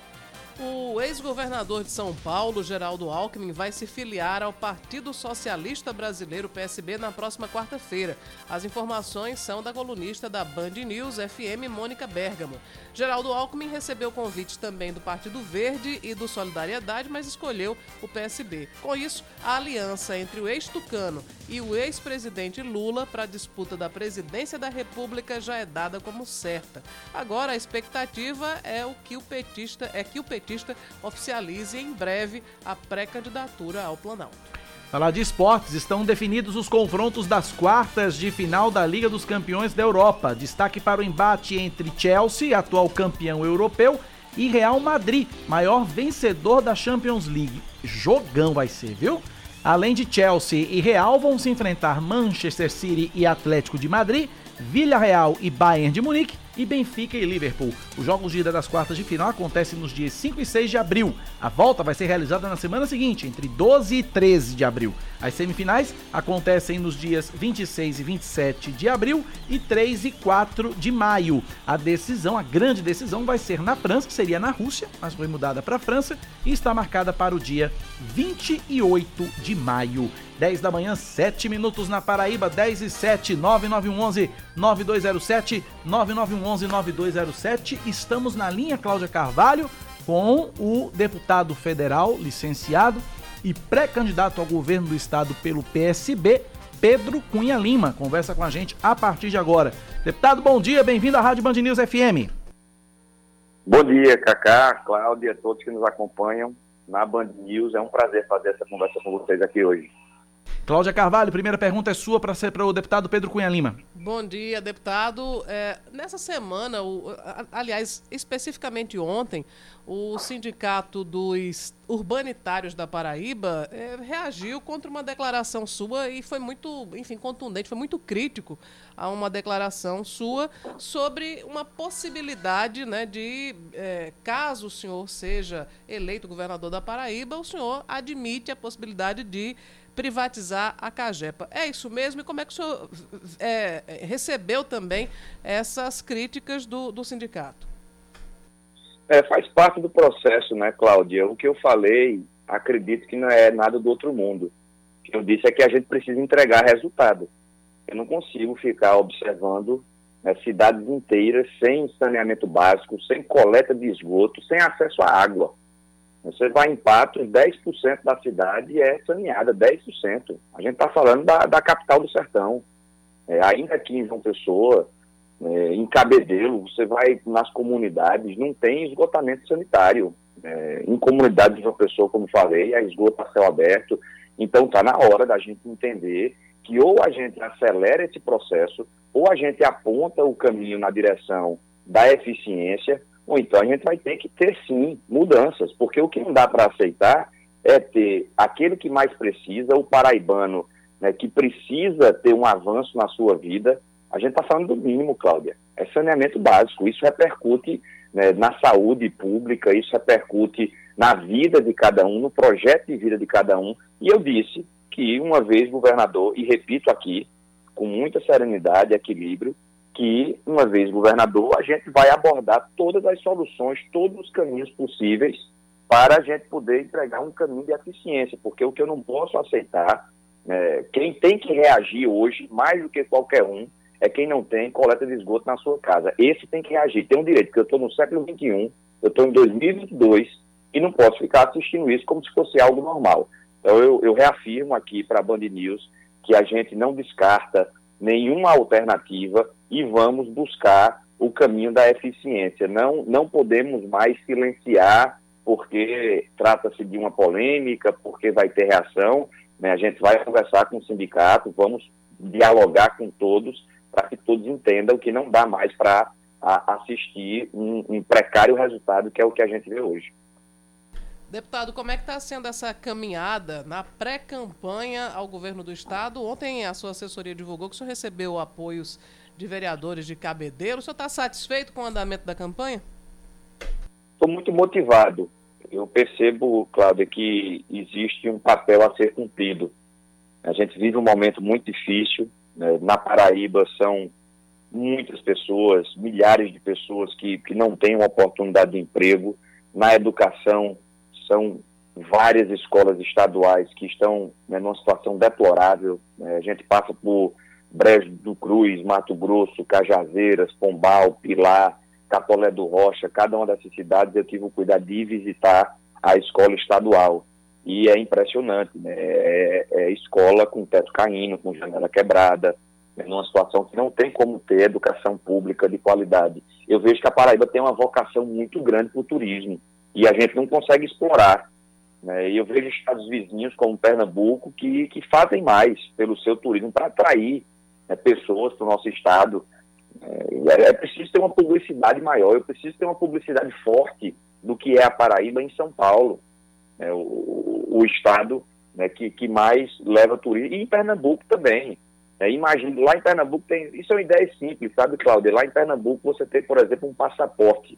O ex-governador de São Paulo, Geraldo Alckmin, vai se filiar ao Partido Socialista Brasileiro, PSB, na próxima quarta-feira. As informações são da colunista da Band News FM, Mônica Bergamo. Geraldo Alckmin recebeu convite também do Partido Verde e do Solidariedade, mas escolheu o PSB. Com isso, a aliança entre o ex-tucano e o ex-presidente Lula para a disputa da presidência da República já é dada como certa. Agora a expectativa é o que o petista é que o petista oficialize em breve a pré-candidatura ao Planalto. Falar de esportes, estão definidos os confrontos das quartas de final da Liga dos Campeões da Europa. Destaque para o embate entre Chelsea, atual campeão europeu, e Real Madrid, maior vencedor da Champions League. Jogão vai ser, viu? Além de Chelsea e Real, vão se enfrentar Manchester City e Atlético de Madrid, Villarreal e Bayern de Munique e Benfica e Liverpool. Os jogos de ida das quartas de final acontecem nos dias 5 e 6 de abril. A volta vai ser realizada na semana seguinte, entre 12 e 13 de abril. As semifinais acontecem nos dias 26 e 27 de abril e 3 e 4 de maio. A decisão, a grande decisão, vai ser na França, que seria na Rússia, mas foi mudada para a França e está marcada para o dia 28 de maio. 10 da manhã, 7 minutos na Paraíba, 10 e 7, 9911 9207, 9911 9207. Estamos na linha Cláudia Carvalho com o deputado federal, licenciado e pré-candidato ao governo do estado pelo PSB, Pedro Cunha Lima. Conversa com a gente a partir de agora. Deputado, bom dia, bem-vindo à Rádio Band News FM. Bom dia, Cacá, Cláudia, todos que nos acompanham na Band News. É um prazer fazer essa conversa com vocês aqui hoje. Cláudia Carvalho, primeira pergunta é sua para ser para o deputado Pedro Cunha Lima. Bom dia, deputado. É, nessa semana, o, aliás, especificamente ontem, o Sindicato dos Urbanitários da Paraíba é, reagiu contra uma declaração sua e foi muito, enfim, contundente, foi muito crítico a uma declaração sua sobre uma possibilidade né, de, é, caso o senhor seja eleito governador da Paraíba, o senhor admite a possibilidade de privatizar a Cagepa. É isso mesmo? E como é que o senhor é, recebeu também essas críticas do, do sindicato? É, faz parte do processo, né, Cláudia? O que eu falei, acredito que não é nada do outro mundo. O que eu disse é que a gente precisa entregar resultado. Eu não consigo ficar observando né, cidades inteiras sem saneamento básico, sem coleta de esgoto, sem acesso à água. Você vai em Patos, 10% da cidade é saneada, 10%. A gente está falando da, da, capital do sertão. É, ainda aqui em João Pessoa, é, em Cabedelo, você vai nas comunidades, não tem esgotamento sanitário. É, em comunidades de João Pessoa, como falei, é esgoto a céu aberto. Então está na hora da gente entender que ou a gente acelera esse processo, ou a gente aponta o caminho na direção da eficiência, ou então a gente vai ter que ter sim mudanças, porque o que não dá para aceitar é ter aquele que mais precisa, o paraibano, né, que precisa ter um avanço na sua vida. A gente está falando do mínimo, Cláudia. É saneamento básico. Isso repercute né, na saúde pública, isso repercute na vida de cada um, no projeto de vida de cada um. E eu disse que, uma vez governador, e repito aqui, com muita serenidade e equilíbrio, que, uma vez governador, a gente vai abordar todas as soluções, todos os caminhos possíveis para a gente poder entregar um caminho de eficiência, porque o que eu não posso aceitar, é, quem tem que reagir hoje, mais do que qualquer um, é quem não tem coleta de esgoto na sua casa. Esse tem que reagir, tem um direito, porque eu estou no século XXI, eu estou em 2022 e não posso ficar assistindo isso como se fosse algo normal. Então eu, eu reafirmo aqui para a Band News que a gente não descarta nenhuma alternativa e vamos buscar o caminho da eficiência. Não, não podemos mais silenciar porque trata-se de uma polêmica, porque vai ter reação. Né? A gente vai conversar com o sindicato, vamos dialogar com todos para que todos entendam que não dá mais para assistir um, um precário resultado que é o que a gente vê hoje. Deputado, como é que está sendo essa caminhada na pré-campanha ao governo do Estado? Ontem a sua assessoria divulgou que o senhor recebeu apoios de vereadores de Cabedelo. O senhor está satisfeito com o andamento da campanha? Estou muito motivado. Eu percebo, Cláudia, que existe um papel a ser cumprido. A gente vive um momento muito difícil. Né? Na Paraíba são muitas pessoas, milhares de pessoas que, que não têm uma oportunidade de emprego na educação, são várias escolas estaduais que estão né, numa situação deplorável. Né? A gente passa por Brejo do Cruz, Mato Grosso, Cajazeiras, Pombal, Pilar, Catolé do Rocha, cada uma dessas cidades eu tive o cuidado de visitar a escola estadual. E é impressionante, né? É, é escola com teto caindo, com janela quebrada, né? numa situação que não tem como ter educação pública de qualidade. Eu vejo que a Paraíba tem uma vocação muito grande para o turismo e a gente não consegue explorar. Né? E eu vejo estados vizinhos como Pernambuco que, que fazem mais pelo seu turismo para atrair né, pessoas para o nosso estado. É, é, preciso ter uma publicidade maior, eu preciso ter uma publicidade forte do que é a Paraíba em São Paulo, né, o, o, estado né, que, que mais leva turismo, e em Pernambuco também. É, imagina, lá em Pernambuco tem. Isso é uma ideia simples, sabe, Cláudia? Lá em Pernambuco você tem, por exemplo, um passaporte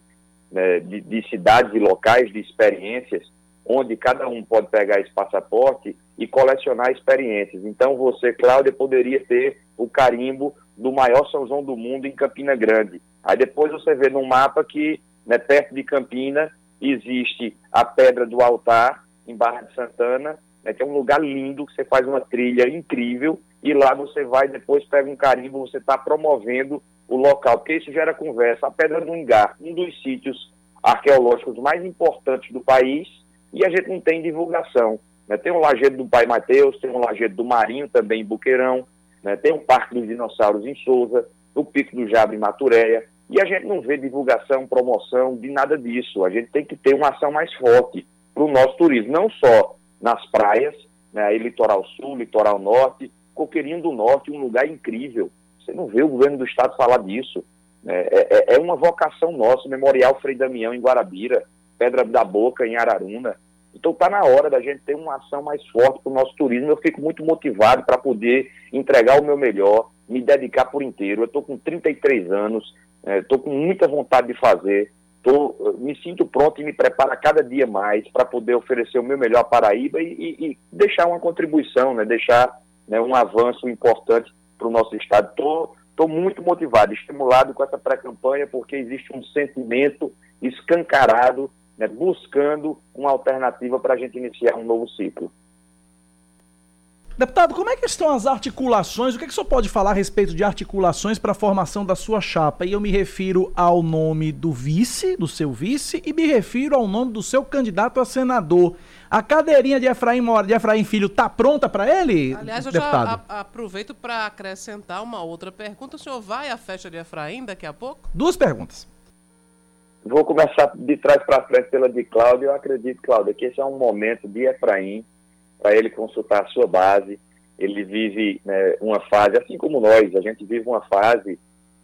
né, de, de cidades e locais, de experiências, onde cada um pode pegar esse passaporte e colecionar experiências. Então você, Cláudia, poderia ter o carimbo do maior São João do mundo em Campina Grande. Aí depois você vê no mapa que, né, perto de Campina, existe a Pedra do Altar, em Barra de Santana, né, que é um lugar lindo, que você faz uma trilha incrível, e lá você vai, depois pega um carimbo, você está promovendo o local, porque isso gera conversa. A Pedra do Engar, um dos sítios arqueológicos mais importantes do país, e a gente não tem divulgação. Né? Tem o Lajedo do Pai Mateus, tem o Lajedo do Marinho também em Buqueirão, né? tem o Parque dos Dinossauros em Souza, o Pico do Jabre em Maturéia, e a gente não vê divulgação, promoção de nada disso. A gente tem que ter uma ação mais forte para o nosso turismo, não só nas praias, né, litoral sul, litoral norte, Coqueirinho do Norte, um lugar incrível. Você não vê o governo do estado falar disso. Né? É, é, é uma vocação nossa, Memorial Frei Damião em Guarabira, Pedra da Boca em Araruna. Então está na hora da gente ter uma ação mais forte para o nosso turismo. Eu fico muito motivado para poder entregar o meu melhor, me dedicar por inteiro. Eu estou com 33 anos, estou é, com muita vontade de fazer. Tô, me sinto pronto e me preparo cada dia mais para poder oferecer o meu melhor à Paraíba e, e, e deixar uma contribuição, né, deixar né, um avanço importante para o nosso estado. Estou muito motivado, estimulado com essa pré-campanha, porque existe um sentimento escancarado né, buscando uma alternativa para a gente iniciar um novo ciclo. Deputado, como é que estão as articulações? O que, é que o senhor pode falar a respeito de articulações para a formação da sua chapa? E eu me refiro ao nome do vice, do seu vice, e me refiro ao nome do seu candidato a senador. A cadeirinha de Efraim, de Efraim Filho está pronta para ele? Aliás, eu deputado? já aproveito para acrescentar uma outra pergunta. O senhor vai à festa de Efraim daqui a pouco? Duas perguntas. Vou começar de trás para frente pela de Cláudio. Eu acredito, Cláudio, que esse é um momento de Efraim para ele consultar a sua base. Ele vive né, uma fase, assim como nós, a gente vive uma fase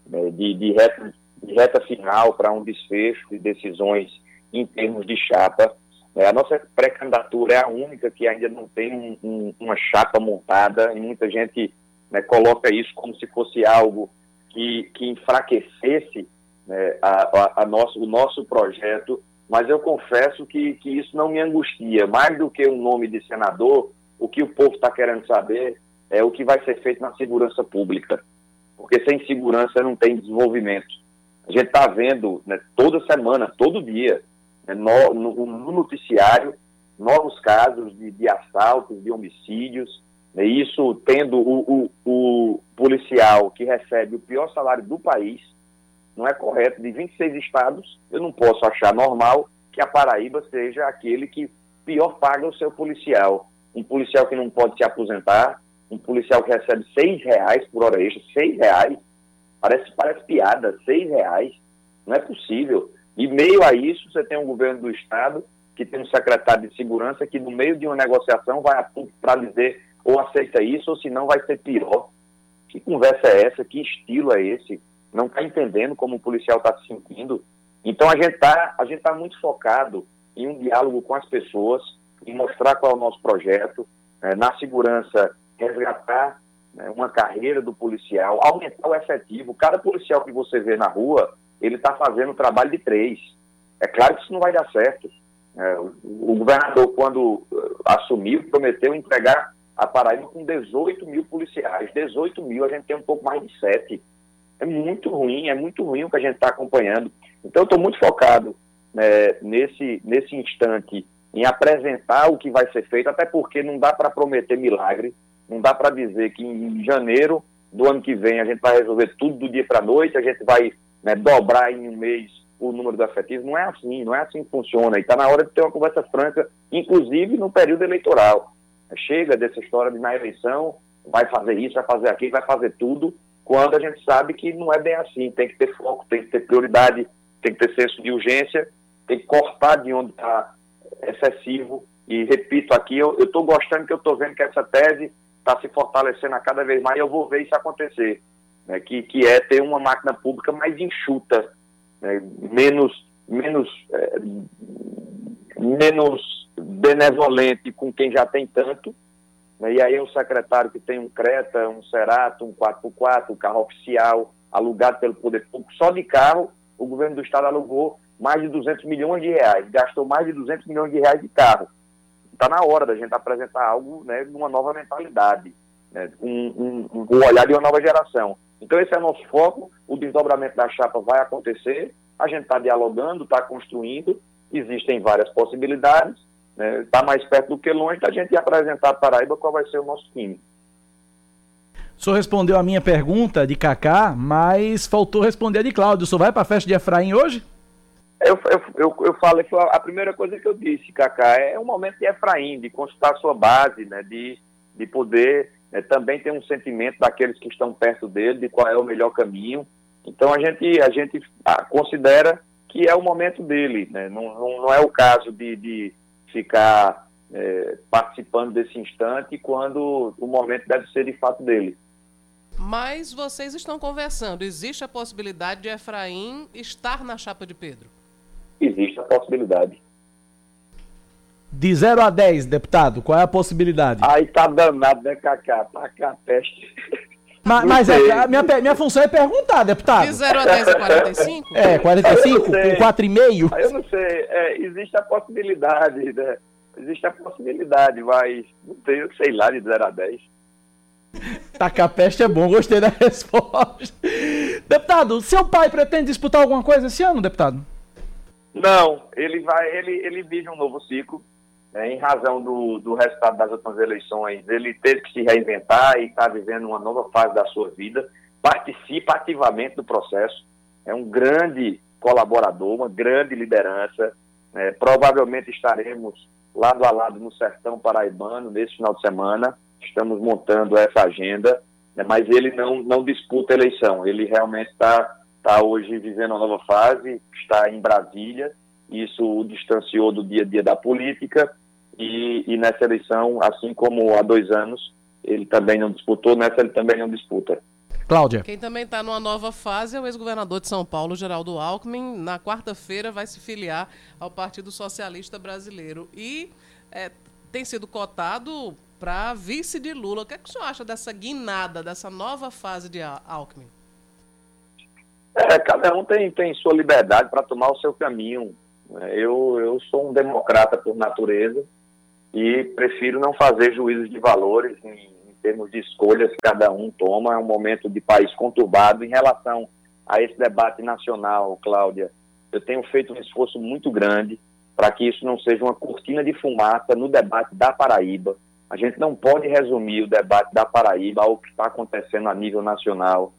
né, de, de, reta, de reta final para um desfecho de decisões em termos de chapa. É, a nossa pré-candidatura é a única que ainda não tem um, um, uma chapa montada e muita gente né, coloca isso como se fosse algo que, que enfraquecesse né, a, a, a nosso, o nosso projeto, mas eu confesso que, que isso não me angustia. Mais do que o um nome de senador, o que o povo está querendo saber é o que vai ser feito na segurança pública, porque sem segurança não tem desenvolvimento. A gente está vendo né, toda semana, todo dia, né, no, no, no, noticiário, novos casos de, de assaltos, de homicídios, né, isso tendo o, o, o policial que recebe o pior salário do país, não é correto. De 26 estados, eu não posso achar normal que a Paraíba seja aquele que pior paga o seu policial. Um policial que não pode se aposentar, um policial que recebe seis reais por hora extra, seis reais, parece, parece piada, seis reais, não é possível. E meio a isso, você tem um governo do Estado que tem um secretário de segurança que no meio de uma negociação vai a para dizer ou aceita isso ou se não vai ser pior. Que conversa é essa? Que estilo é esse? Não está entendendo como o policial está se sentindo. Então a gente está tá muito focado em um diálogo com as pessoas, em mostrar qual é o nosso projeto, né, na segurança, resgatar né, uma carreira do policial, aumentar o efetivo. Cada policial que você vê na rua, ele está fazendo o trabalho de três. É claro que isso não vai dar certo. É, o, governador, quando uh, assumiu, prometeu entregar a Paraíba com 18 mil policiais. 18 mil, a gente tem um pouco mais de sete. É muito ruim, é muito ruim o que a gente está acompanhando. Então, eu estou muito focado né, nesse, nesse instante em apresentar o que vai ser feito, até porque não dá para prometer milagre, não dá para dizer que em janeiro do ano que vem a gente vai resolver tudo do dia para a noite, a gente vai né, dobrar em um mês o número de efetivos. Não é assim, não é assim que funciona. E está na hora de ter uma conversa franca, inclusive no período eleitoral. Chega dessa história de na eleição, vai fazer isso, vai fazer aquilo, vai fazer tudo, quando a gente sabe que não é bem assim. Tem que ter foco, tem que ter prioridade, tem que ter senso de urgência, tem que cortar de onde está excessivo. E repito aqui, eu estou gostando que eu estou vendo que essa tese está se fortalecendo a cada vez mais e eu vou ver isso acontecer. Né, que, que é ter uma máquina pública mais enxuta, né, menos, menos, é, menos benevolente com quem já tem tanto. Né, e aí um secretário que tem um Creta, um Cerato, um 4x4, um carro oficial, alugado pelo poder público, só de carro, o governo do estado alugou mais de 200 milhões de reais, gastou mais de 200 milhões de reais de carro está na hora da gente apresentar algo né, numa nova mentalidade, né, um, um, um olhar de uma nova geração. Então esse é o nosso foco, o desdobramento da chapa vai acontecer, a gente está dialogando, está construindo, existem várias possibilidades, está né, tá mais perto do que longe da gente apresentar a Paraíba qual vai ser o nosso time. O senhor respondeu a minha pergunta de Kaká, mas faltou responder a de Cláudio. O senhor vai para a festa de Efraim hoje? Eu, eu, eu, eu falo que a primeira coisa que eu disse, Cacá, é um momento de Efraim, de consultar a sua base, né, de, de poder né, também ter um sentimento daqueles que estão perto dele, de qual é o melhor caminho. Então a gente, a gente ah, considera que é o momento dele, né? não, não, não é o caso de, de ficar é, participando desse instante quando o momento deve ser de fato dele. Mas vocês estão conversando, existe a possibilidade de Efraim estar na chapa de Pedro? existe a possibilidade. De 0 a 10, deputado, qual é a possibilidade? Aí tá danado, né, Cacá? Tá cá, peste. Mas, mas é, a minha, minha função é perguntar, deputado. De 0 a 10 é 45? É, 45? Com 4,5? Aí eu não sei. É, existe a possibilidade, né? Existe a possibilidade, mas não tenho, sei lá, de 0 a 10. Tacar peste é bom, gostei da <laughs> resposta. Deputado, seu pai pretende disputar alguma coisa esse ano, deputado? Não, ele vai, ele, ele vive um novo ciclo. Né, em razão do, do resultado das últimas eleições, ele teve que se reinventar e está vivendo uma nova fase da sua vida. Participa ativamente do processo. É um grande colaborador, uma grande liderança. É, provavelmente estaremos lado a lado no sertão paraibano nesse final de semana. Estamos montando essa agenda, né, mas ele não, não disputa eleição. Ele realmente está está hoje vivendo uma nova fase, está em Brasília, isso o distanciou do dia a dia da política, e, e nessa eleição, assim como há dois anos, ele também não disputou, nessa ele também não disputa. Cláudia. Quem também está numa nova fase é o ex-governador de São Paulo, Geraldo Alckmin. Na quarta-feira vai se filiar ao Partido Socialista Brasileiro. E é, tem sido cotado para vice de Lula. O que, é que o senhor acha dessa guinada, dessa nova fase de Alckmin? É, cada um tem, tem sua liberdade para tomar o seu caminho. Eu, eu sou um democrata por natureza e prefiro não fazer juízos de valores em, em termos de escolhas que cada um toma. É um momento de país conturbado. Em relação a esse debate nacional, Cláudia, eu tenho feito um esforço muito grande para que isso não seja uma cortina de fumaça no debate da Paraíba. A gente não pode resumir o debate da Paraíba ao que está acontecendo a nível nacional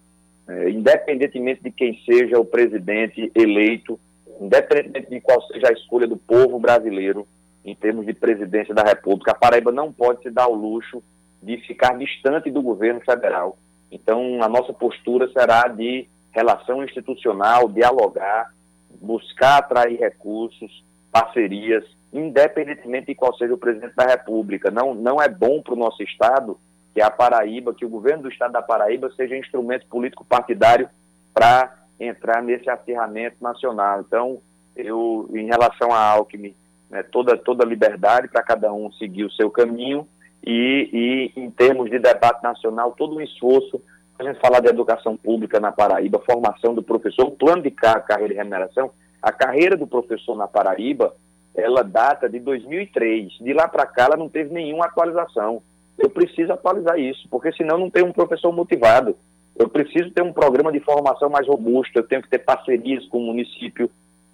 é, independentemente de quem seja o presidente eleito, independentemente de qual seja a escolha do povo brasileiro em termos de presidência da República, a Paraíba não pode se dar o luxo de ficar distante do governo federal. Então, a nossa postura será de relação institucional, dialogar, buscar atrair recursos, parcerias, independentemente de qual seja o presidente da República. Não, não é bom para o nosso Estado que a Paraíba, que o governo do estado da Paraíba seja instrumento político partidário para entrar nesse acirramento nacional. Então, eu, em relação a Alckmin, né, toda, toda liberdade para cada um seguir o seu caminho e, e, em termos de debate nacional, todo um esforço a gente falar de educação pública na Paraíba, formação do professor, o plano de carreira e remuneração, a carreira do professor na Paraíba, ela data de 2003. De lá para cá, ela não teve nenhuma atualização eu preciso atualizar isso, porque senão não tem um professor motivado. Eu preciso ter um programa de formação mais robusto, eu tenho que ter parcerias com o município,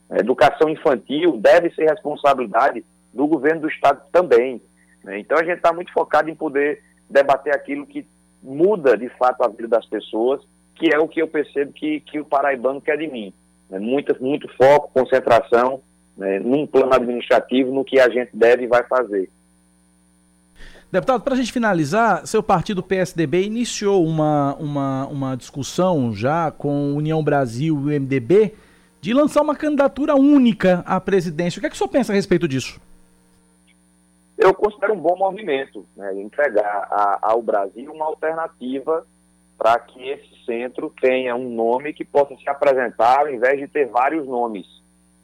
A educação infantil deve ser responsabilidade do governo do Estado também. Né? Então a gente está muito focado em poder debater aquilo que muda de fato a vida das pessoas, que é o que eu percebo que, que o paraibano quer de mim. Né? Muito, muito foco, concentração né? num plano administrativo, no que a gente deve e vai fazer. Deputado, para a gente finalizar, seu partido PSDB iniciou uma, uma, uma discussão já com União Brasil e o MDB de lançar uma candidatura única à presidência. O que é que o senhor pensa a respeito disso? Eu considero um bom movimento, né, entregar a, ao Brasil uma alternativa para que esse centro tenha um nome que possa se apresentar ao invés de ter vários nomes,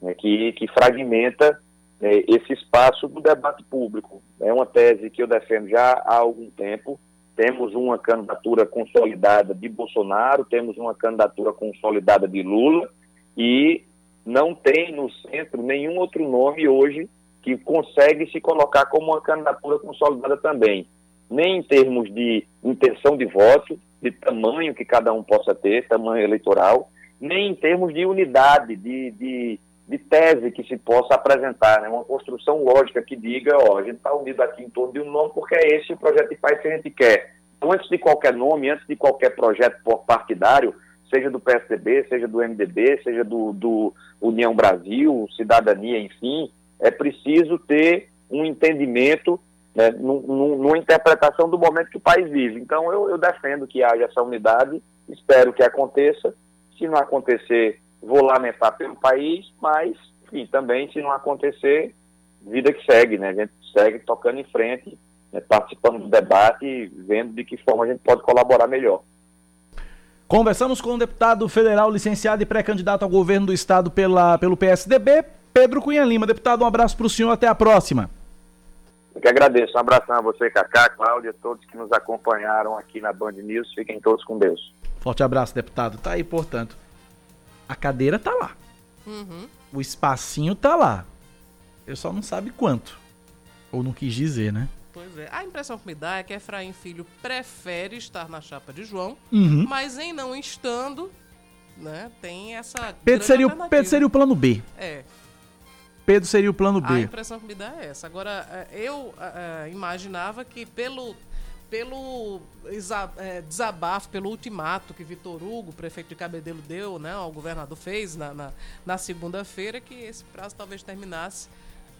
né, que, que fragmenta é, esse espaço do debate público. É uma tese que eu defendo já há algum tempo. Temos uma candidatura consolidada de Bolsonaro, temos uma candidatura consolidada de Lula e não tem no centro nenhum outro nome hoje que consegue se colocar como uma candidatura consolidada também, nem em termos de intenção de voto, de tamanho que cada um possa ter, tamanho eleitoral, nem em termos de unidade, de, de, de tese que se possa apresentar, né? uma construção lógica que diga, ó, a gente está unido aqui em torno de um nome porque é esse o projeto de país que a gente quer. Então, antes de qualquer nome, antes de qualquer projeto partidário, seja do PSDB, seja do MDB, seja do, do União Brasil, Cidadania, enfim, é preciso ter um entendimento, né, numa interpretação do momento que o país vive. Então, eu, eu defendo que haja essa unidade, espero que aconteça. Se não acontecer, vou lamentar pelo país, mas, enfim, também, se não acontecer, vida que segue, né? A gente segue tocando em frente, né, participando do debate, vendo de que forma a gente pode colaborar melhor. Conversamos com o deputado federal licenciado e pré-candidato ao governo do estado pela, pelo PSDB, Pedro Cunha Lima. Deputado, um abraço para o senhor, até a próxima. Eu que agradeço. Um abração a você, Cacá, Cláudia, todos que nos acompanharam aqui na Band News. Fiquem todos com Deus. Forte abraço, deputado. Tá aí, portanto. A cadeira tá lá. Uhum. O espacinho tá lá. Eu só não sabe quanto. Ou não quis dizer, né? Pois é. A impressão que me dá é que Efraim Filho prefere estar na chapa de João, uhum. mas em não estando, né, tem essa. Pedro seria, o, Pedro seria o plano B. É. Pedro seria o plano B. A impressão que me dá é essa. Agora, é, eu é, imaginava que pelo pelo é, desabafo, pelo ultimato que Vitor Hugo, prefeito de Cabedelo, deu, né, ao governador fez na, na, na segunda-feira, que esse prazo talvez terminasse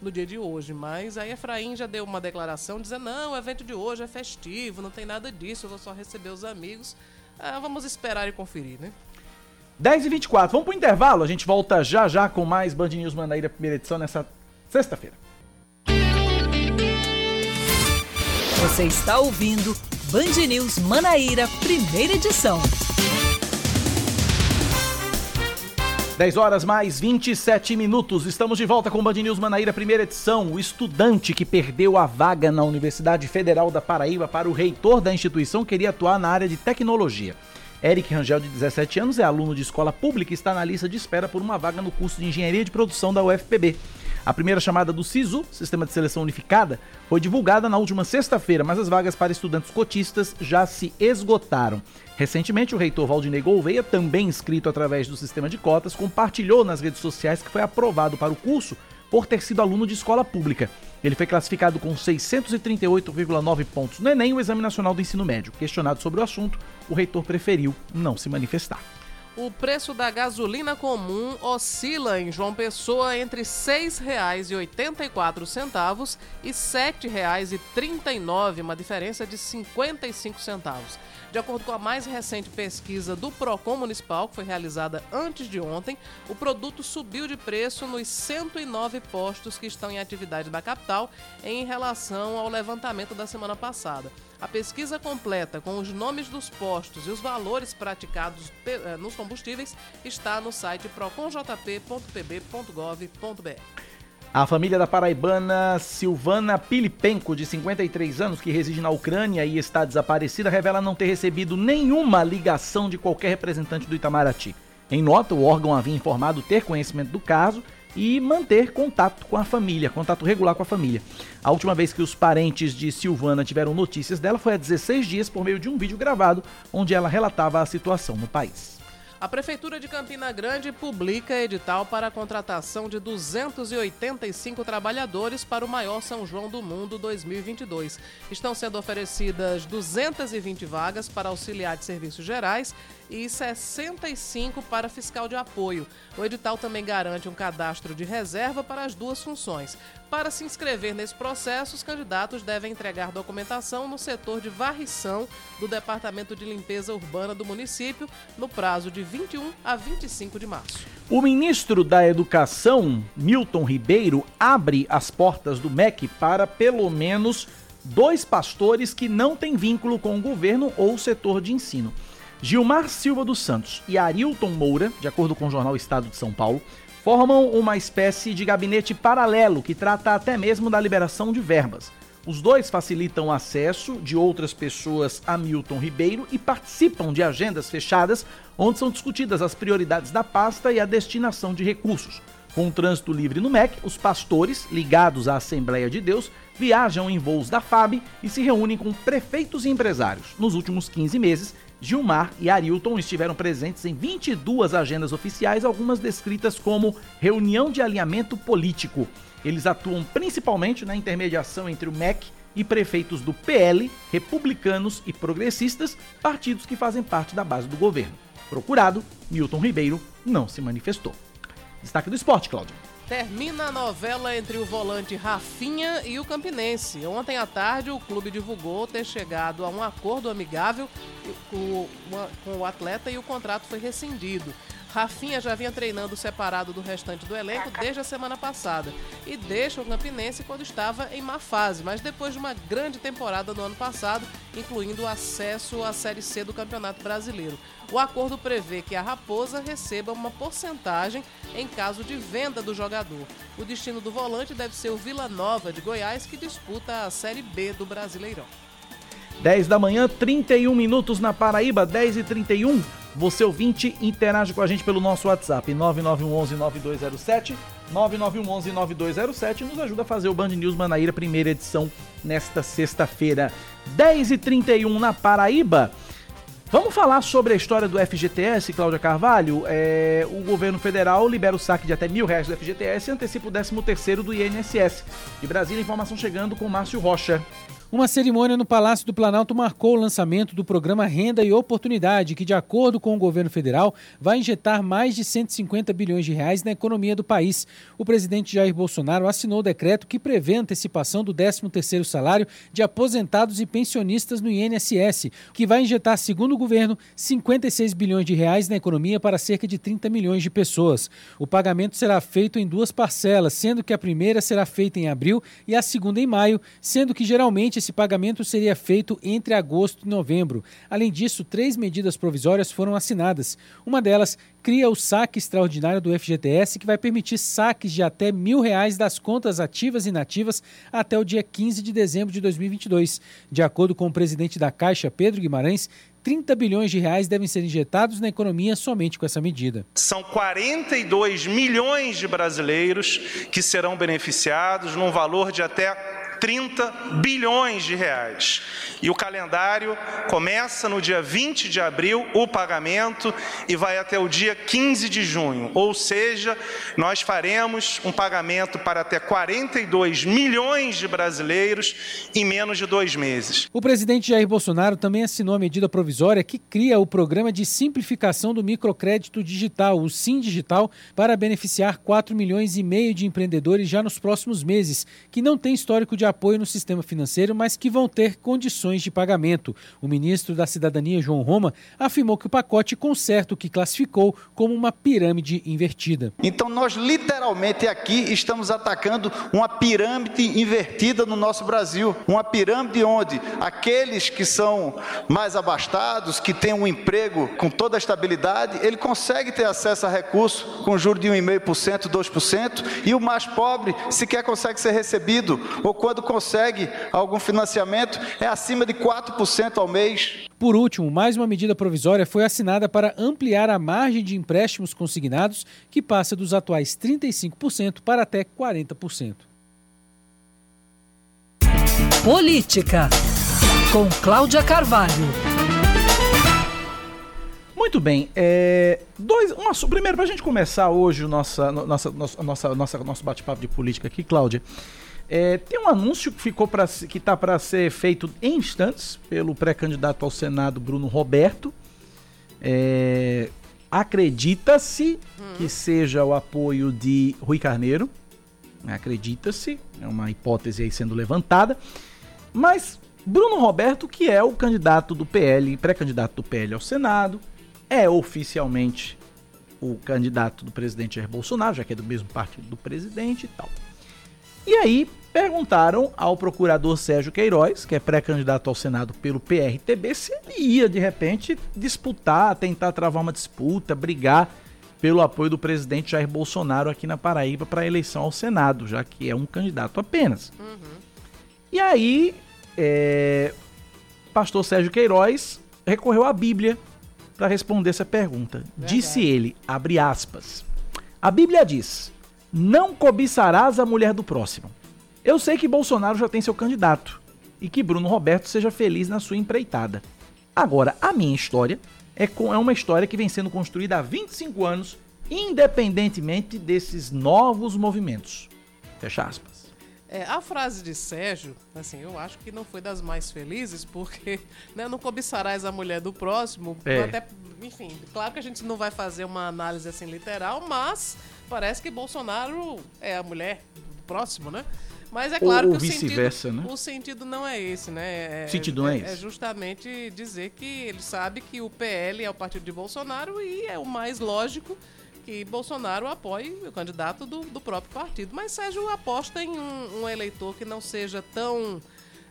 no dia de hoje. Mas aí Efraim já deu uma declaração dizendo: não, o evento de hoje é festivo, não tem nada disso, eu vou só receber os amigos. Ah, vamos esperar e conferir, né? 10 e 24 vamos pro intervalo, a gente volta já já com mais Band News Manaíra, primeira edição, nessa sexta-feira. Você está ouvindo Band News Manaíra, primeira edição. 10 horas mais 27 minutos. Estamos de volta com Band News Manaíra, primeira edição. O estudante que perdeu a vaga na Universidade Federal da Paraíba para o reitor da instituição queria atuar na área de tecnologia. Eric Rangel, de 17 anos, é aluno de escola pública e está na lista de espera por uma vaga no curso de Engenharia de Produção da UFPB. A primeira chamada do SISU, Sistema de Seleção Unificada, foi divulgada na última sexta-feira, mas as vagas para estudantes cotistas já se esgotaram. Recentemente, o reitor Valdinei Gouveia, também inscrito através do sistema de cotas, compartilhou nas redes sociais que foi aprovado para o curso por ter sido aluno de escola pública. Ele foi classificado com 638,9 pontos no Enem, o Exame Nacional do Ensino Médio. Questionado sobre o assunto, o reitor preferiu não se manifestar. O preço da gasolina comum oscila em João Pessoa entre R$ 6,84 e R$ 7,39, uma diferença de 55 centavos. De acordo com a mais recente pesquisa do Procon Municipal, que foi realizada antes de ontem, o produto subiu de preço nos 109 postos que estão em atividade da capital em relação ao levantamento da semana passada. A pesquisa completa com os nomes dos postos e os valores praticados eh, nos combustíveis está no site proconjp.pb.gov.br. A família da paraibana Silvana Pilipenko, de 53 anos, que reside na Ucrânia e está desaparecida, revela não ter recebido nenhuma ligação de qualquer representante do Itamaraty. Em nota, o órgão havia informado ter conhecimento do caso e manter contato com a família, contato regular com a família. A última vez que os parentes de Silvana tiveram notícias dela foi há 16 dias por meio de um vídeo gravado onde ela relatava a situação no país. A Prefeitura de Campina Grande publica edital para a contratação de 285 trabalhadores para o maior São João do Mundo 2022. Estão sendo oferecidas 220 vagas para auxiliar de serviços gerais e 65 para fiscal de apoio. O edital também garante um cadastro de reserva para as duas funções. Para se inscrever nesse processo, os candidatos devem entregar documentação no setor de varrição do Departamento de Limpeza Urbana do município no prazo de 21 a 25 de março. O ministro da Educação, Milton Ribeiro, abre as portas do MEC para pelo menos dois pastores que não têm vínculo com o governo ou o setor de ensino. Gilmar Silva dos Santos e Arilton Moura, de acordo com o jornal Estado de São Paulo, formam uma espécie de gabinete paralelo que trata até mesmo da liberação de verbas. Os dois facilitam o acesso de outras pessoas a Milton Ribeiro e participam de agendas fechadas onde são discutidas as prioridades da pasta e a destinação de recursos. Com o trânsito livre no MEC, os pastores, ligados à Assembleia de Deus, viajam em voos da FAB e se reúnem com prefeitos e empresários. Nos últimos 15 meses, Gilmar e Arilton estiveram presentes em 22 agendas oficiais, algumas descritas como reunião de alinhamento político. Eles atuam principalmente na intermediação entre o MEC e prefeitos do PL, republicanos e progressistas, partidos que fazem parte da base do governo. Procurado, Milton Ribeiro não se manifestou. Destaque do esporte, Cláudio. Termina a novela entre o volante Rafinha e o Campinense. Ontem à tarde, o clube divulgou ter chegado a um acordo amigável com o atleta e o contrato foi rescindido. Rafinha já vinha treinando separado do restante do elenco desde a semana passada e deixa o Campinense quando estava em má fase, mas depois de uma grande temporada no ano passado, incluindo o acesso à Série C do Campeonato Brasileiro. O acordo prevê que a Raposa receba uma porcentagem em caso de venda do jogador. O destino do volante deve ser o Vila Nova de Goiás, que disputa a Série B do Brasileirão. 10 da manhã, 31 minutos na Paraíba, 10 e 31. Você ouvinte, interage com a gente pelo nosso WhatsApp 9911-9207, 9911-9207 nos ajuda a fazer o Band News Manaíra, primeira edição, nesta sexta-feira, 10h31 na Paraíba. Vamos falar sobre a história do FGTS, Cláudia Carvalho. É, o governo federal libera o saque de até mil reais do FGTS e antecipa o 13 terceiro do INSS. De Brasília, informação chegando com Márcio Rocha. Uma cerimônia no Palácio do Planalto marcou o lançamento do programa Renda e Oportunidade, que, de acordo com o governo federal, vai injetar mais de 150 bilhões de reais na economia do país. O presidente Jair Bolsonaro assinou o decreto que prevê a antecipação do 13º salário de aposentados e pensionistas no INSS, que vai injetar, segundo o governo, 56 bilhões de reais na economia para cerca de 30 milhões de pessoas. O pagamento será feito em duas parcelas, sendo que a primeira será feita em abril e a segunda em maio, sendo que geralmente esse pagamento seria feito entre agosto e novembro. Além disso, três medidas provisórias foram assinadas. Uma delas cria o saque extraordinário do FGTS, que vai permitir saques de até mil reais das contas ativas e inativas até o dia 15 de dezembro de 2022. De acordo com o presidente da Caixa, Pedro Guimarães, 30 bilhões de reais devem ser injetados na economia somente com essa medida. São 42 milhões de brasileiros que serão beneficiados num valor de até 30 bilhões de reais. E o calendário começa no dia 20 de abril, o pagamento, e vai até o dia 15 de junho. Ou seja, nós faremos um pagamento para até 42 milhões de brasileiros em menos de dois meses. O presidente Jair Bolsonaro também assinou a medida provisória que cria o Programa de Simplificação do Microcrédito Digital, o SIM Digital, para beneficiar 4 milhões e meio de empreendedores já nos próximos meses, que não têm histórico de apoio no sistema financeiro, mas que vão ter condições de pagamento. O ministro da Cidadania, João Roma, afirmou que o pacote conserta o que classificou como uma pirâmide invertida. Então, nós literalmente aqui estamos atacando uma pirâmide invertida no nosso Brasil. Uma pirâmide onde aqueles que são mais abastados, que têm um emprego com toda a estabilidade, ele consegue ter acesso a recursos com juros de 1,5%, 2%, e o mais pobre sequer consegue ser recebido, ou quando consegue algum financiamento, é acima de 4% ao mês. Por último, mais uma medida provisória foi assinada para ampliar a margem de empréstimos consignados, que passa dos atuais 35% para até 40%. Política, com Cláudia Carvalho. Muito bem. É, dois, um, primeiro, para a gente começar hoje o nossa, no- nossa, nossa, nossa, nossa, nosso bate-papo de política aqui, Cláudia, é, tem um anúncio que ficou para que está para ser feito em instantes pelo pré-candidato ao Senado Bruno Roberto. É, Acredita-se que seja o apoio de Rui Carneiro. Acredita-se, é uma hipótese aí sendo levantada. Mas Bruno Roberto, que é o candidato do PL, pré-candidato do PL ao Senado, é oficialmente o candidato do presidente Jair Bolsonaro, já que é do mesmo partido do presidente e tal. E aí perguntaram ao procurador Sérgio Queiroz, que é pré-candidato ao Senado pelo PRTB, se ele ia de repente disputar, tentar travar uma disputa, brigar pelo apoio do presidente Jair Bolsonaro aqui na Paraíba para a eleição ao Senado, já que é um candidato apenas. E aí, é, pastor Sérgio Queiroz recorreu à Bíblia para responder essa pergunta. Disse ele, abre aspas, a Bíblia diz, não cobiçarás a mulher do próximo. Eu sei que Bolsonaro já tem seu candidato e que Bruno Roberto seja feliz na sua empreitada. Agora, a minha história é, com- é uma história que vem sendo construída há 25 anos, independentemente desses novos movimentos. Fecha aspas. É, a frase de Sérgio, assim, eu acho que não foi das mais felizes, porque <laughs> né, não cobiçarás a mulher do próximo. É. Até, enfim, claro que a gente não vai fazer uma análise assim literal, mas parece que Bolsonaro é a mulher do próximo, né? Mas é Ou- claro ou que o sentido, né? o sentido não é esse, né? É, sentido não é É esse. justamente dizer que ele sabe que o PL é o partido de Bolsonaro e é o mais lógico que Bolsonaro apoie o candidato do, do próprio partido. Mas Sérgio aposta em um, um eleitor que não seja tão,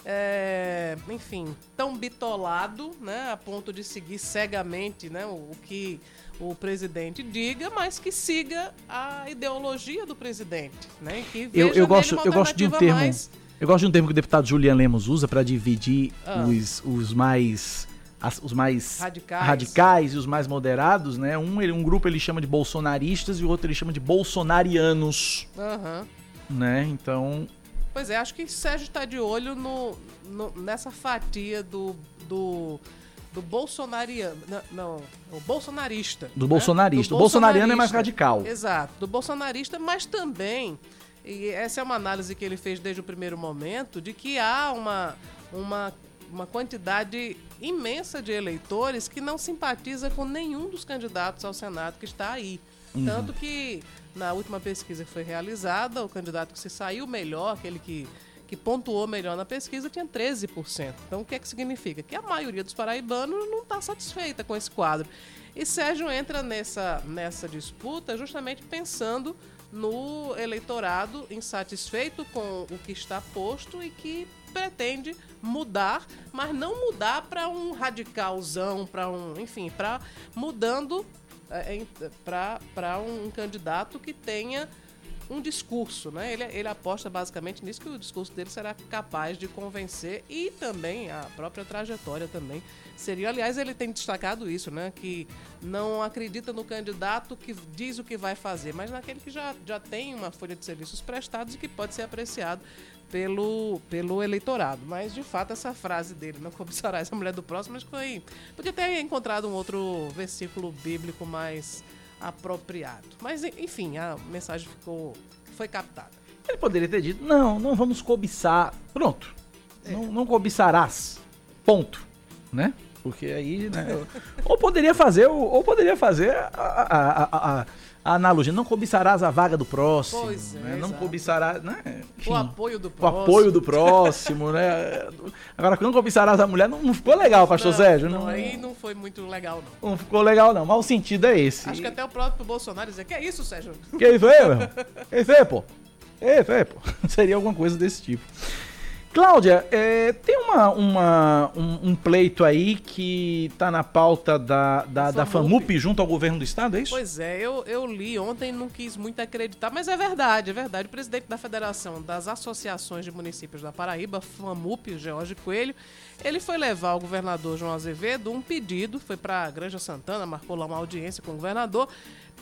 é, enfim, tão bitolado, né, a ponto de seguir cegamente, né, o, o que o presidente diga, mas que siga a ideologia do presidente, né, que Eu, eu gosto, eu gosto de um termo. mais Eu gosto de um termo que o deputado Julian Lemos usa para dividir Ah. os, os mais as- os mais Radicais. radicais e os mais moderados, né? Um, ele- um grupo ele chama de bolsonaristas e o outro ele chama de bolsonarianos, Aham. né? Então, Pois é, acho que Sérgio está de olho no, no- nessa fatia do, do, do bolsonariano. Não, não, o bolsonarista. Do né? bolsonarista. Do O bolsonariano é mais radical. Exato, do bolsonarista, mas também, e essa é uma análise que ele fez desde o primeiro momento, de que há uma, uma, uma quantidade imensa de eleitores que não simpatiza com nenhum dos candidatos ao Senado que está aí. Uhum. Tanto que na última pesquisa que foi realizada, o candidato que se saiu melhor, aquele que, que pontuou melhor na pesquisa, tinha 13%. Então o que é que significa? Que a maioria dos paraibanos não está satisfeita com esse quadro. E Sérgio entra nessa, nessa disputa justamente pensando no eleitorado insatisfeito com o que está posto e que pretende mudar, mas não mudar para um radicalzão, para um, enfim, para mudando para um candidato que tenha um discurso, né? Ele, ele aposta basicamente nisso que o discurso dele será capaz de convencer e também a própria trajetória também seria. Aliás, ele tem destacado isso, né? Que não acredita no candidato que diz o que vai fazer, mas naquele que já, já tem uma folha de serviços prestados e que pode ser apreciado pelo, pelo eleitorado. Mas, de fato, essa frase dele, não cobiçarás a mulher do próximo, mas foi... Podia ter encontrado um outro versículo bíblico mais apropriado. Mas, enfim, a mensagem ficou... foi captada. ele poderia ter dito: "Não, não vamos cobiçar". Pronto. Não, não cobiçarás. Ponto, né? Porque aí, né, ou poderia fazer, ou, ou poderia fazer a, a- a- a- a analogia, não cobiçarás a vaga do próximo, Pois é, né? não cobiçarás, né? O apoio do o próximo. apoio do próximo, né? Agora, não cobiçarás a mulher, não, não ficou legal, pastor Não, Sérgio, não, não, aí não foi muito legal, não. não ficou legal não, mas o sentido é esse. Acho que até o próprio Bolsonaro dizia, que é isso, Sérgio? Que isso aí, meu? <laughs> Que isso aí, pô? Que isso aí, pô? <laughs> Seria alguma coisa desse tipo. Cláudia, é, tem uma, uma- um, um pleito aí que tá na pauta da, da, da FAMUP. Junto ao governo do estado, é isso? Pois é, eu, eu li ontem e não quis muito acreditar, mas é verdade, é verdade. O presidente da Federação das Associações de Municípios da Paraíba, FAMUP, George Coelho, ele foi levar ao governador João Azevedo um pedido, foi para a Granja Santana, marcou lá uma audiência com o governador,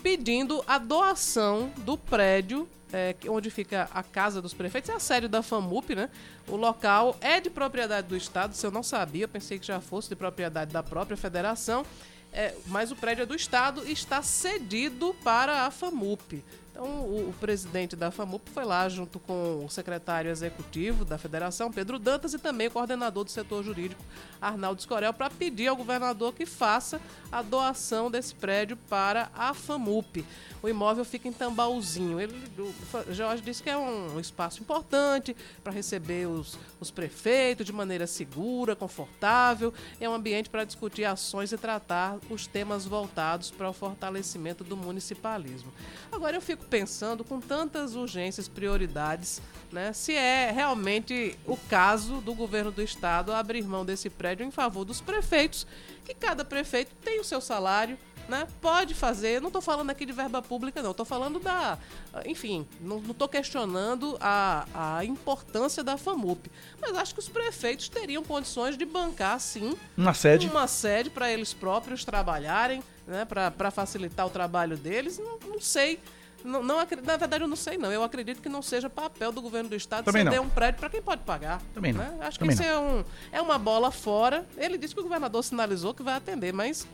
pedindo a doação do prédio é, onde fica a Casa dos Prefeitos, é a sede da FAMUP, né? O local é de propriedade do Estado, se eu não sabia, eu pensei que já fosse de propriedade da própria federação. é, mas o prédio é do Estado e está cedido para a FAMUP. Então, o, o, presidente da FAMUP foi lá junto com o secretário executivo da federação, Pedro Dantas, e também o coordenador do setor jurídico, Arnaldo Escorel, para pedir ao governador que faça a doação desse prédio para a FAMUP. O imóvel fica em Tambaúzinho. Ele, o Jorge disse que é um espaço importante para receber os, os prefeitos de maneira segura, confortável. É um ambiente para discutir ações e tratar os temas voltados para o fortalecimento do municipalismo. Agora eu fico pensando, com tantas urgências, prioridades, né, se é realmente o caso do governo do estado abrir mão desse prédio em favor dos prefeitos, que cada prefeito tem o seu salário, né? Pode fazer, não estou falando aqui de verba pública, não, estou falando da. Enfim, não estou questionando a, a importância da FAMUP. Mas acho que os prefeitos teriam condições de bancar, sim, uma sede, uma sede para eles próprios trabalharem, né? para facilitar o trabalho deles. Não, não sei. Não, não, na verdade, eu não sei, não. Eu acredito que não seja papel do governo do estado Também ceder não. um prédio para quem pode pagar. Também né? não. Acho Também que isso é, um, é uma bola fora. Ele disse que o governador sinalizou que vai atender, mas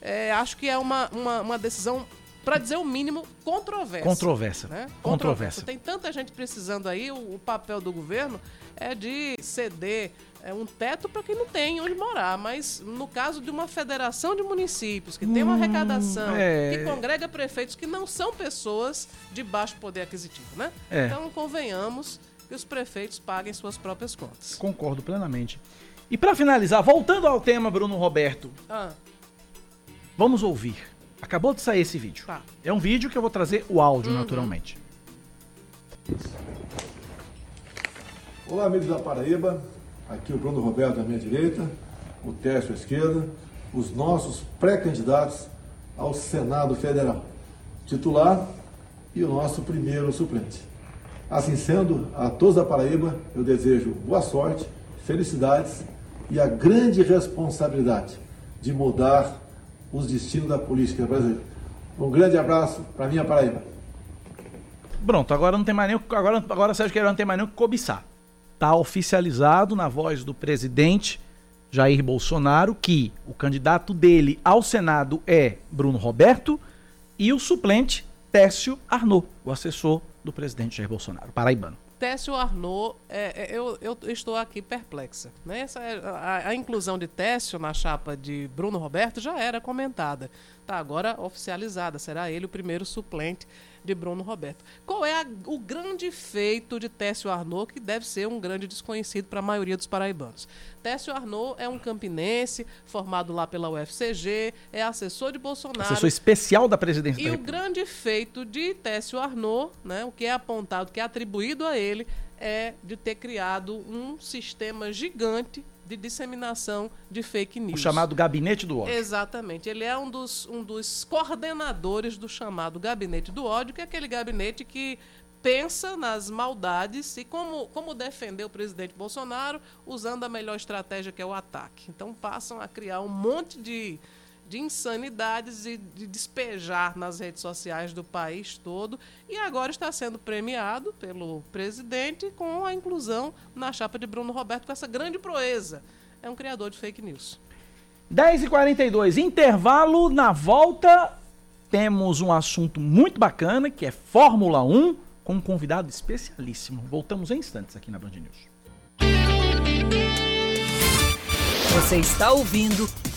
é, acho que é uma, uma, uma decisão, para dizer o mínimo, controversa. Controversa. Né? Controversa. Tem tanta gente precisando aí, o, o papel do governo é de ceder é, um teto para quem não tem onde morar. Mas no caso de uma federação de municípios que tem uma arrecadação, é. que congrega prefeitos que não são pessoas de baixo poder aquisitivo, né? É. Então convenhamos que os prefeitos paguem suas próprias contas. Concordo plenamente. E para finalizar, voltando ao tema, Bruno Roberto, Ah, vamos ouvir. Acabou de sair esse vídeo. Tá. É um vídeo que eu vou trazer o áudio, naturalmente. Olá, amigos da Paraíba. Aqui o Bruno Roberto à minha direita, o Tércio à esquerda, os nossos pré-candidatos ao Senado Federal, titular e o nosso primeiro suplente. Assim sendo, a todos da Paraíba eu desejo boa sorte, felicidades e a grande responsabilidade de mudar os destinos da política brasileira. Um grande abraço para minha Paraíba. Pronto, agora não tem mais nem agora agora Sérgio Queiroz não tem mais nem o que cobiçar. Tá oficializado na voz do presidente Jair Bolsonaro que o candidato dele ao Senado é Bruno Roberto e o suplente Técio Arnaud, o assessor do presidente Jair Bolsonaro, paraibano. Técio Arnaud, é, é, eu, eu estou aqui perplexa. Né? Essa, é- a, a inclusão de Técio na chapa de Bruno Roberto já era comentada. Está agora oficializada. Será ele o primeiro suplente de Bruno Roberto. Qual é a- o grande feito de Técio Arnaud, que deve ser um grande desconhecido para a maioria dos paraibanos? Técio Arnaud é um campinense, formado lá pela UFCG, é assessor de Bolsonaro. Assessor especial da presidência E da o grande feito de Técio Arnaud, né, o que é apontado, que é atribuído a ele, é de ter criado um sistema gigante de disseminação de fake O news. chamado gabinete do ódio. Exatamente. Ele é um dos, um dos coordenadores do chamado Gabinete do Ódio, que é aquele gabinete que pensa nas maldades e como, como defender o presidente Bolsonaro usando a melhor estratégia que é o ataque. Então passam a criar um monte de, de insanidades e de despejar nas redes sociais do país todo. E agora está sendo premiado pelo presidente com a inclusão na chapa de Bruno Roberto com essa grande proeza. É um criador de fake news. 10h42, intervalo. Na volta, temos um assunto muito bacana que é Fórmula 1 com um convidado especialíssimo. Voltamos em instantes aqui na Band News. Você está ouvindo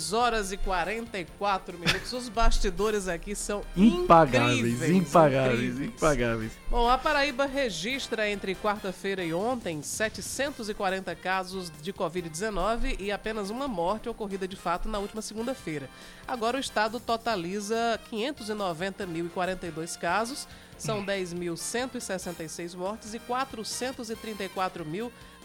São 10 horas e 44 minutos. Os bastidores aqui são Impagáveis, incríveis, impagáveis, incríveis. impagáveis. Bom, a Paraíba registra entre quarta-feira e ontem 740 casos de Covid-19 e apenas uma morte ocorrida de fato na última segunda-feira. Agora o estado totaliza 590.042 casos, São 10.166 mortes e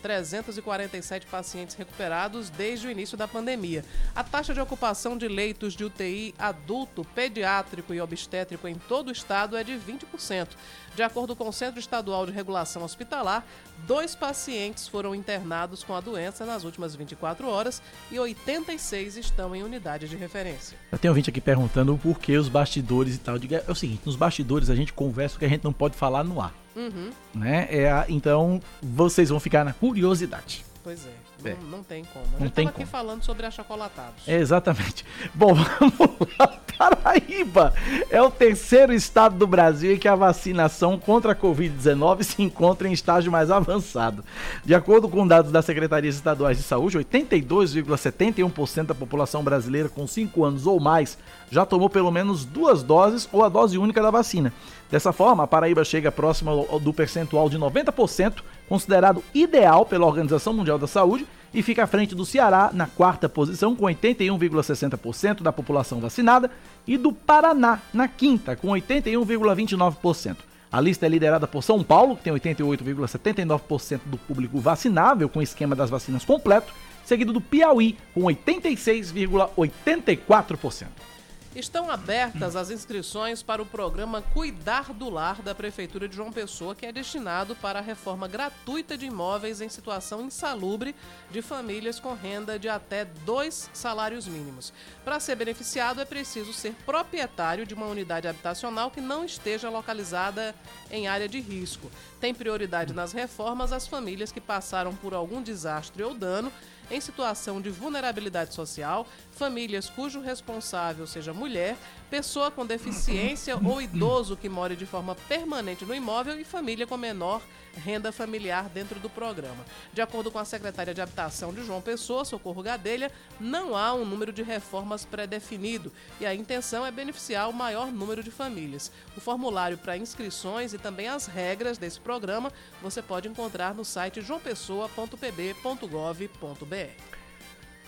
434.347 pacientes recuperados desde o início da pandemia. A taxa de ocupação de leitos de UTI adulto, pediátrico e obstétrico em todo o estado é de 20%. De acordo com o Centro Estadual de Regulação Hospitalar, dois pacientes foram internados com a doença nas últimas 24 horas e 86 estão em unidade de referência. Eu tenho ouvinte aqui perguntando por que os bastidores e tal. É o seguinte, nos bastidores a gente conversa o que a gente não pode falar no ar. Uhum. Né? É, então vocês vão ficar na curiosidade. Pois é, É. Não, não tem como. A Não tem aqui como. falando sobre achocolatados. É, exatamente. Bom, <laughs> vamos lá. Paraíba é o terceiro estado do Brasil em que a vacinação contra a Covid-19 se encontra em estágio mais avançado. De acordo com dados das Secretarias Estaduais de Saúde, 82,71% da população brasileira com 5 anos ou mais já tomou pelo menos duas doses ou a dose única da vacina. Dessa forma, a Paraíba chega próxima do percentual de 90%, considerado ideal pela Organização Mundial da Saúde, e fica à frente do Ceará na quarta posição, com 81,60% da população vacinada, e do Paraná na quinta, com 81,29%. A lista é liderada por São Paulo, que tem 88,79% do público vacinável com esquema das vacinas completo, seguido do Piauí, com 86,84%. Estão abertas as inscrições para o programa Cuidar do Lar da Prefeitura de João Pessoa, que é destinado para a reforma gratuita de imóveis em situação insalubre de famílias com renda de até dois salários mínimos. Para ser beneficiado, é preciso ser proprietário de uma unidade habitacional que não esteja localizada em área de risco. Tem prioridade nas reformas as famílias que passaram por algum desastre ou dano em situação de vulnerabilidade social, famílias cujo responsável seja mulher, pessoa com deficiência ou idoso que more de forma permanente no imóvel e família com menor renda familiar dentro do programa. De acordo com a secretária de Habitação de João Pessoa, Socorro Gadelha, não há um número de reformas pré-definido e a intenção é beneficiar o maior número de famílias. O formulário para inscrições e também as regras desse programa você pode encontrar no site joaopessoa.pb.gov.br.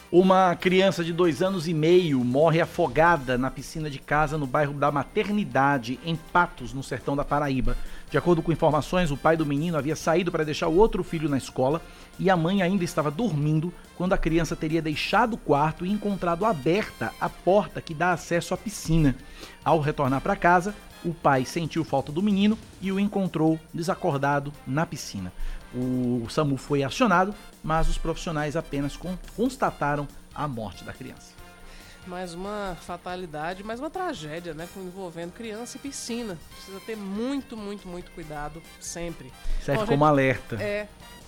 Uma criança de dois anos e meio morre afogada na piscina de casa no bairro da Maternidade, em Patos, no sertão da Paraíba. De acordo com informações, o pai do menino havia saído para deixar o outro filho na escola e a mãe ainda estava dormindo quando a criança teria deixado o quarto e encontrado aberta a porta que dá acesso à piscina. Ao retornar para casa, o pai sentiu falta do menino e o encontrou desacordado na piscina. O SAMU foi acionado, mas os profissionais apenas con- constataram a morte da criança. Mais uma fatalidade, mais uma tragédia, né? Envolvendo criança e piscina. Precisa ter muito, muito, muito cuidado sempre. Serve Bom, como gente- alerta. É.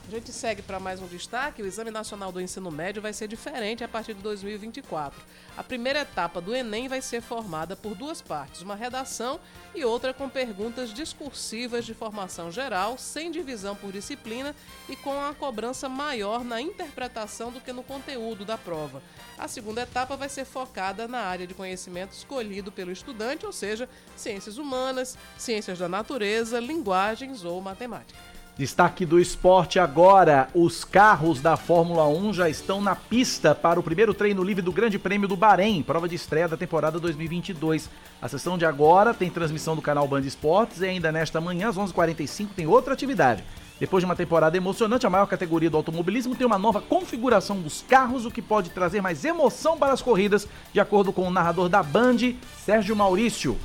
A gente segue para mais um destaque. O Exame Nacional do Ensino Médio vai ser diferente a partir de 2024. A primeira etapa do Enem vai ser formada por duas partes, uma redação e outra com perguntas discursivas de formação geral, sem divisão por disciplina e com a cobrança maior na interpretação do que no conteúdo da prova. A segunda etapa vai ser focada na área de conhecimento escolhido pelo estudante, ou seja, ciências humanas, ciências da natureza, linguagens ou matemática. Destaque do esporte agora: os carros da Fórmula 1 já estão na pista para o primeiro treino livre do Grande Prêmio do Bahrein, prova de estreia da temporada 2022. A sessão de agora tem transmissão do canal Band Esportes e ainda nesta manhã, às 11h45, tem outra atividade. Depois de uma temporada emocionante, a maior categoria do automobilismo tem uma nova configuração dos carros, o que pode trazer mais emoção para as corridas, de acordo com o narrador da Band, Sérgio Maurício.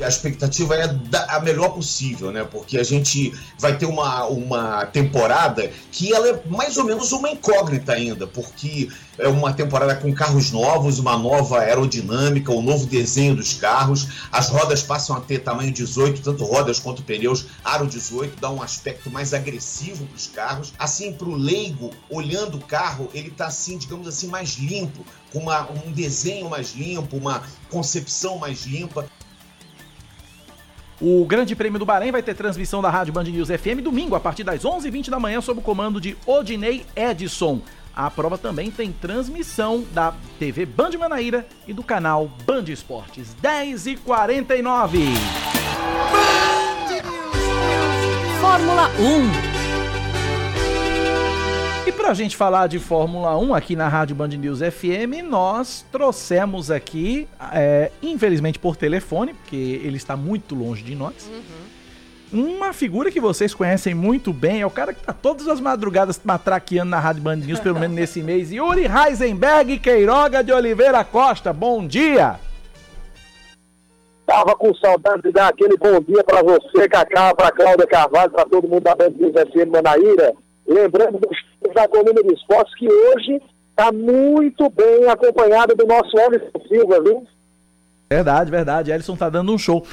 A expectativa é a melhor possível, né? Porque a gente vai ter uma, uma temporada que ela é mais ou menos uma incógnita ainda, porque é uma temporada com carros novos, uma nova aerodinâmica, um novo desenho dos carros. As rodas passam a ter tamanho 18, tanto rodas quanto pneus, aro 18, dá um aspecto mais agressivo para os carros. Assim, para o leigo, olhando o carro, ele tá assim, digamos assim, mais limpo, com uma, um desenho mais limpo, uma concepção mais limpa. O Grande Prêmio do Bahrein vai ter transmissão da Rádio Band News FM domingo a partir das 11h20 da manhã sob o comando de Odinei Edson. A prova também tem transmissão da TV Band Manaíra e do canal Band Esportes. 10h49. Fórmula 1. Pra gente falar de Fórmula 1 aqui na Rádio Band News FM, nós trouxemos aqui, é, infelizmente por telefone, porque ele está muito longe de nós, uma figura que vocês conhecem muito bem, é o cara que tá todas as madrugadas matraqueando na Rádio Band News, pelo menos nesse mês. Yuri Heisenberg Queiroga de Oliveira Costa, bom dia! Tava com saudade de dar aquele bom dia para você, Cacá, para Cláudia Carvalho, para todo mundo da Band News FM Manaíra. Lembrando dos da coluna de esportes que hoje está muito bem acompanhado do nosso Anderson Silva, viu? Verdade, verdade. Ellison tá dando um show.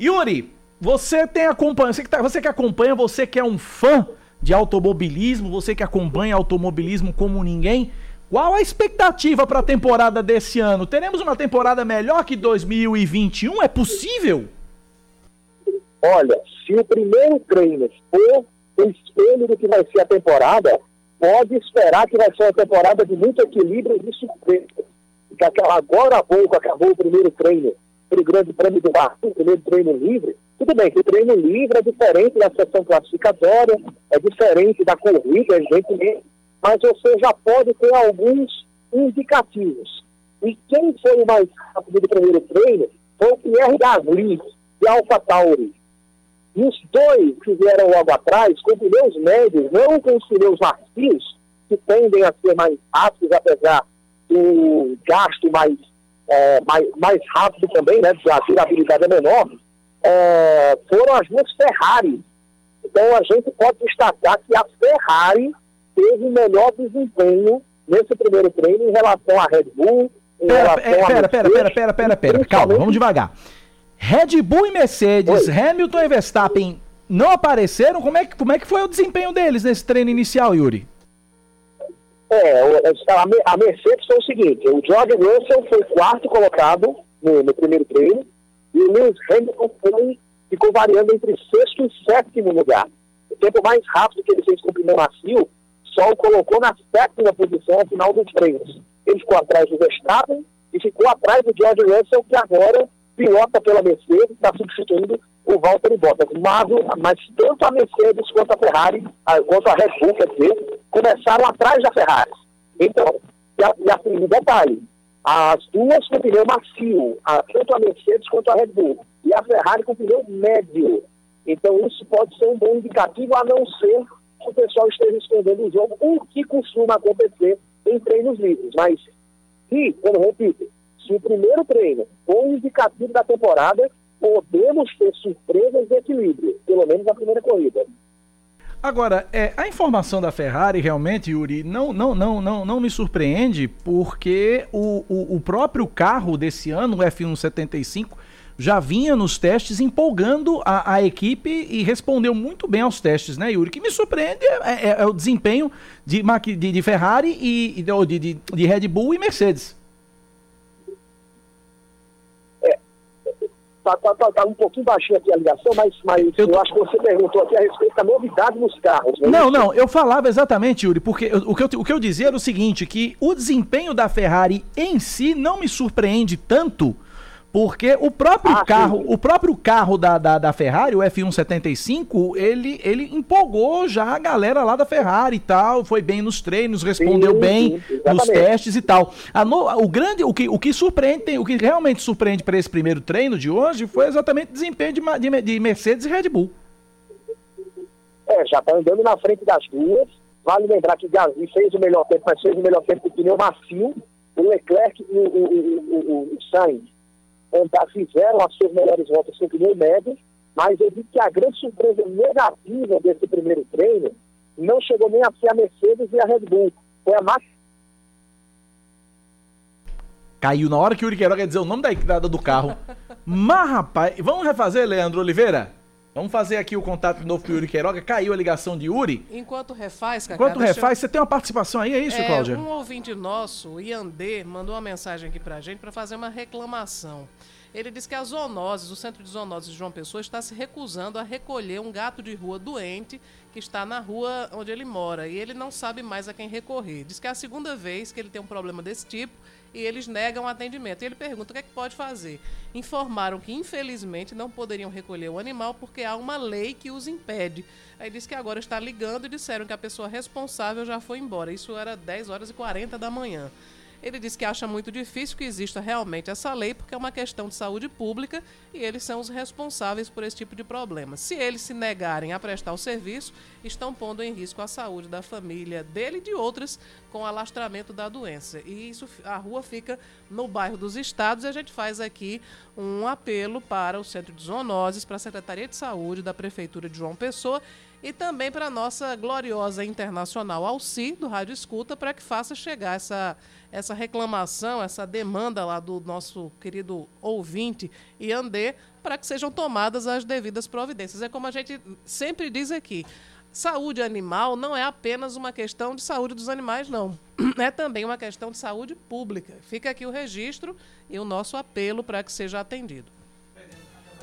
Yuri, você tem acompanhado, você que, tá, você que acompanha, você que é um fã de automobilismo, você que acompanha automobilismo como ninguém, qual a expectativa para a temporada desse ano? Teremos uma temporada melhor que 2021? É possível? Olha, se o primeiro treino for o espelho do que vai ser a temporada, pode esperar que vai ser uma temporada de muito equilíbrio e de surpresa. Porque agora há pouco acabou o primeiro treino o Grande Prêmio do Bar, o primeiro treino livre. Tudo bem que o treino livre é diferente da sessão classificatória, é diferente da corrida, evidentemente, mas você já pode ter alguns indicativos. E quem foi o mais rápido do primeiro treino foi o Pierre Gasly, de Alpha Tauri. E os dois que vieram logo atrás, com pneus médios, não com os pneus macios, que tendem a ser mais rápidos, apesar do gasto mais, é, mais, mais rápido também, né? A durabilidade é menor, é, foram as duas Ferrari. Então a gente pode destacar que a Ferrari teve melhor desempenho nesse primeiro treino em relação à Red Bull. Pera, relação pera, pera, Mercedes, pera, pera, pera, pera, calma, vamos devagar. Red Bull e Mercedes, Oi. Hamilton e Verstappen não apareceram? Como é, que, como é que foi o desempenho deles nesse treino inicial, Yuri? É, a, Me- a Mercedes foi o seguinte, o George Russell foi quarto colocado no, no primeiro treino e o Lewis Hamilton foi, ficou variando entre sexto e sétimo lugar. O tempo mais rápido que ele fez com o pneu macio só o colocou na sétima posição final dos treinos. Ele ficou atrás do Verstappen e ficou atrás do George Russell, que agora pilota pela Mercedes, está substituindo o Valtteri Bottas. Mas, mas tanto a Mercedes quanto a Ferrari, quanto a Red Bull, quer dizer, começaram atrás da Ferrari. Então, e, a, e a, e detalhe, as duas com pneu macio, a- tanto a Mercedes quanto a Red Bull, e a Ferrari com pneu médio. Então, isso pode ser um bom indicativo, a não ser que o pessoal esteja escondendo o jogo, o que costuma acontecer em treinos livres. Mas, se, como repito, se o primeiro treino for indicativo da temporada, podemos ter surpresas de equilíbrio, pelo menos na primeira corrida. Agora, é, a informação da Ferrari realmente, Yuri, não, não, não, não, não me surpreende, porque o, o, o próprio carro desse ano, o F175, já vinha nos testes empolgando a, a equipe e respondeu muito bem aos testes, né, Yuri? O que me surpreende é, é- é o desempenho de, de, de Ferrari e e de, de, de Red Bull e Mercedes. Tá, tá, tá, tá um pouquinho baixinho aqui a ligação, mas, mas eu, acho que você perguntou aqui a respeito da novidade nos carros. né? Não, não, eu falava exatamente, Yuri, porque eu- o, que eu, o que eu dizia era o seguinte, que o desempenho da Ferrari em si não me surpreende tanto, porque o próprio carro, o próprio carro da, da, da Ferrari, o F175, ele, ele empolgou já a galera lá da Ferrari e tal, foi bem nos treinos, respondeu Sim, bem sim, nos testes e tal. No- o grande, o que, o que surpreende, o que realmente surpreende para esse primeiro treino de hoje foi exatamente o desempenho de, de, de Mercedes e Red Bull. É, já está andando na frente das duas. Vale lembrar que Gasly fez o melhor tempo, mas fez o melhor tempo com pneu macio. O Leclerc e o, o, o, o, o Sainz andar, fizeram as suas melhores voltas com pneu médio, mas eu vi que a grande surpresa negativa desse primeiro treino não chegou nem a ser a Mercedes e a Red Bull. Foi a Max Caiu na hora que o Yuri Queiroga ia dizer o nome da entrada do carro. <laughs> Mas, rapaz, vamos refazer, Leandro Oliveira? Vamos fazer aqui o contato de novo com o Yuri Queiroga. Caiu a ligação de Yuri. Enquanto refaz, Cacá, Enquanto deixa eu- refaz, você tem uma participação aí, é isso, É, Cláudia? Um ouvinte nosso, o Iandê, mandou uma mensagem aqui pra gente para fazer uma reclamação. Ele disse que a zoonoses, o Centro de Zoonoses de João Pessoa, está se recusando a recolher um gato de rua doente que está na rua onde ele mora e ele não sabe mais a quem recorrer. Diz que é a segunda vez que ele tem um problema desse tipo e eles negam atendimento. E ele pergunta o que é que pode fazer. Informaram que, infelizmente, não poderiam recolher o animal porque há uma lei que os impede. Aí disse que agora está ligando e disseram que a pessoa responsável já foi embora. Isso era 10 horas e 40 da manhã. Ele diz que acha muito difícil que exista realmente essa lei, porque é uma questão de saúde pública e eles são os responsáveis por esse tipo de problema. Se eles se negarem a prestar o serviço, estão pondo em risco a saúde da família dele e de outras com alastramento da doença. E isso, a rua fica no bairro dos Estados e a gente faz aqui um apelo para o Centro de Zoonoses, para a Secretaria de Saúde da Prefeitura de João Pessoa e também para a nossa gloriosa internacional Alci, do Rádio Escuta, para que faça chegar essa, essa reclamação, essa demanda lá do nosso querido ouvinte Iandê, para que sejam tomadas as devidas providências. É como a gente sempre diz aqui. Saúde animal não é apenas uma questão de saúde dos animais, não. <clears throat> É também uma questão de saúde pública. Fica aqui o registro e o nosso apelo para que seja atendido.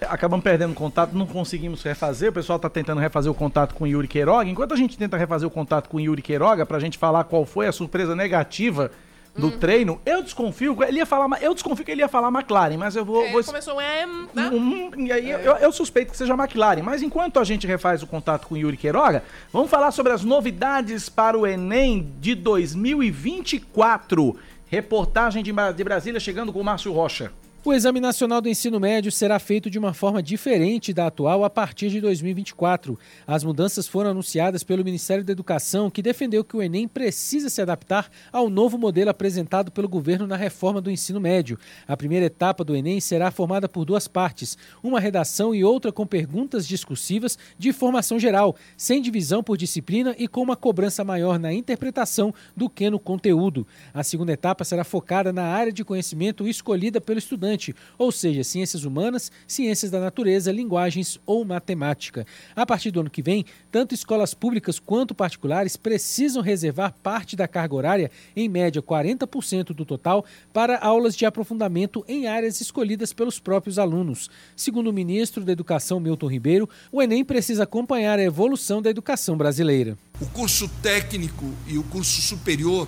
Acabamos perdendo contato, não conseguimos refazer. O pessoal está tentando refazer o contato com Yuri Queiroga. Enquanto a gente tenta refazer o contato com Yuri Queiroga, para a gente falar qual foi a surpresa negativa do uhum. treino, eu desconfio, ele ia falar, eu desconfio que ele ia falar McLaren, mas eu vou. É, vou... Começou é, né? um, e aí é. eu, eu, suspeito que seja McLaren. Mas enquanto a gente refaz o contato com o Yuri Queiroga, vamos falar sobre as novidades para o Enem de 2024. Reportagem de, de Brasília chegando com o Márcio Rocha. O Exame Nacional do Ensino Médio será feito de uma forma diferente da atual a partir de 2024. As mudanças foram anunciadas pelo Ministério da Educação, que defendeu que o Enem precisa se adaptar ao novo modelo apresentado pelo governo na reforma do ensino médio. A primeira etapa do Enem será formada por duas partes, uma redação e outra com perguntas discursivas de formação geral, sem divisão por disciplina e com uma cobrança maior na interpretação do que no conteúdo. A segunda etapa será focada na área de conhecimento escolhida pelo estudante ou seja, ciências humanas, ciências da natureza, linguagens ou matemática. A partir do ano que vem, tanto escolas públicas quanto particulares precisam reservar parte da carga horária, em média 40% do total, para aulas de aprofundamento em áreas escolhidas pelos próprios alunos. Segundo o ministro da Educação, Milton Ribeiro, o Enem precisa acompanhar a evolução da educação brasileira. O curso técnico e o curso superior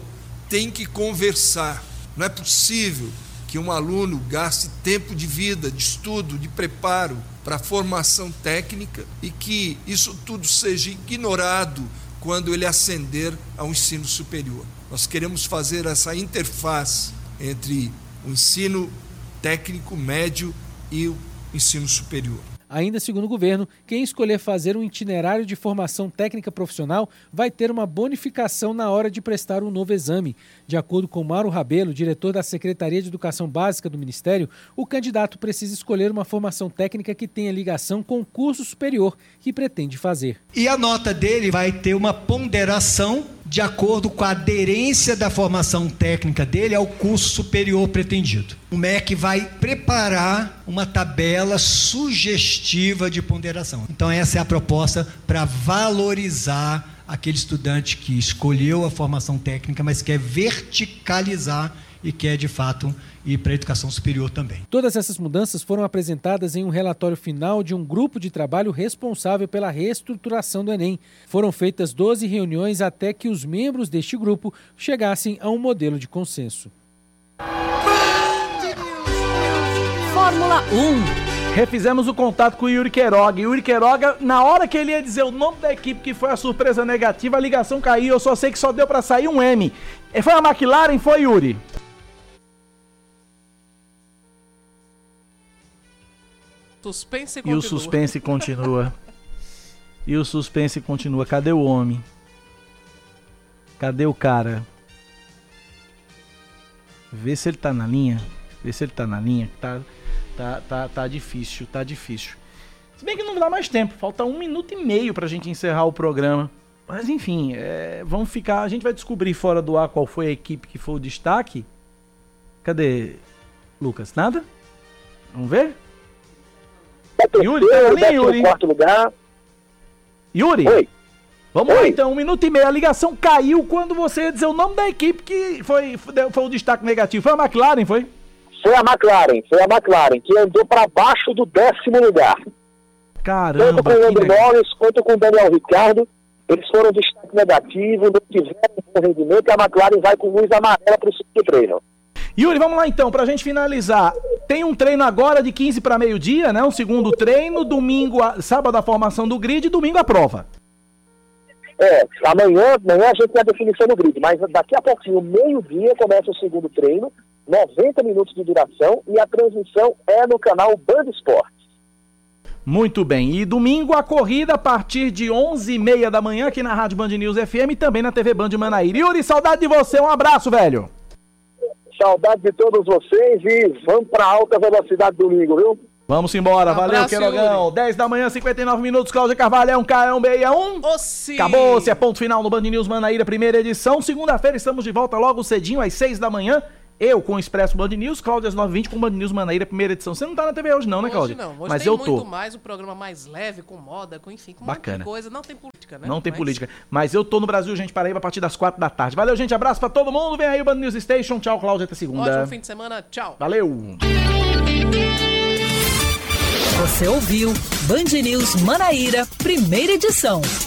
têm que conversar. Não é possível que um aluno gaste tempo de vida, de estudo, de preparo para formação técnica e que isso tudo seja ignorado quando ele ascender ao ensino superior. Nós queremos fazer essa interface entre o ensino técnico médio e o ensino superior. Ainda segundo o governo, quem escolher fazer um itinerário de formação técnica profissional vai ter uma bonificação na hora de prestar um novo exame. De acordo com Mauro Rabelo, diretor da Secretaria de Educação Básica do Ministério, o candidato precisa escolher uma formação técnica que tenha ligação com o curso superior que pretende fazer. E a nota dele vai ter uma ponderação de acordo com a aderência da formação técnica dele ao curso superior pretendido. O MEC vai preparar uma tabela sugestiva de ponderação. Então, essa é a proposta para valorizar aquele estudante que escolheu a formação técnica, mas quer verticalizar e quer, de fato, ir para a educação superior também. Todas essas mudanças foram apresentadas em um relatório final de um grupo de trabalho responsável pela reestruturação do Enem. Foram feitas 12 reuniões até que os membros deste grupo chegassem a um modelo de consenso. Fórmula 1 Refizemos o contato com o Yuri Queiroga. Yuri Queiroga, na hora que ele ia dizer o nome da equipe que foi a surpresa negativa, a ligação caiu. Eu só sei que só deu para sair um M. Foi a McLaren? Foi, Yuri? Suspense e, e o suspense continua. e o suspense continua. Cadê o homem? Cadê o cara? Vê se ele tá na linha. Vê se ele tá na linha. Tá, tá, tá, tá difícil, tá difícil. Se bem que não dá mais tempo. Falta um minuto e meio pra gente encerrar o programa. Mas enfim, é, vamos ficar. A gente vai descobrir fora do ar qual foi a equipe que foi o destaque. Cadê, Lucas? Nada? Vamos ver? Yuri, tá ali, Yuri? quarto lugar. Yuri? Oi. Vamos Oi. lá então, um minuto e meio. A ligação caiu quando você ia dizer o nome da equipe que foi, foi o destaque negativo. Foi a McLaren, foi? Foi a McLaren, foi a McLaren, que andou para baixo do décimo lugar. Caramba! Tanto com o Lando Norris quanto com o Daniel Ricardo, eles foram destaque negativo, não tiveram um bom rendimento e a McLaren vai com luz amarela para o segundo treino. Yuri, vamos lá então, pra gente finalizar. Tem um treino agora de 15 para meio-dia, né? Um segundo treino, domingo, a, sábado a formação do grid e domingo a prova. É, amanhã, amanhã a gente tem a definição do grid, mas daqui a pouquinho, meio-dia, começa o segundo treino, 90 minutos de duração, e a transmissão é no canal Band Esportes. Muito bem. E domingo a corrida a partir de 11h30 da manhã aqui na Rádio Band News FM e também na TV Band Manaíra. Yuri, saudade de você. Um abraço, velho. Saudade de todos vocês e vamos para alta velocidade domingo, viu? Vamos embora. Um Valeu, Queirogão. Yuri. 10 da manhã, 59 minutos. Cláudia Carvalho é um K, é um B, é um. Acabou, se é ponto final no Band News Manaíra, primeira edição. Segunda-feira estamos de volta logo cedinho, às 6 da manhã. Eu com o Expresso Band News, Cláudia às 9h20 com o Band News Manaíra, primeira edição. Você não tá na TV hoje não, né, Hoje Cláudia? não, hoje Mas tem eu muito tô. mais um programa mais leve, com moda, com enfim, com Bacana. muita coisa. Não tem política, né? Não tem Mas- política. Mas eu tô no Brasil, gente, Paraíba, a partir das 4 da tarde. Valeu, gente. Abraço pra todo mundo. Vem aí o Band News Station. Tchau, Cláudia. Até segunda. Ótimo fim de semana, tchau. Valeu. Você ouviu Band News Manaíra, primeira edição.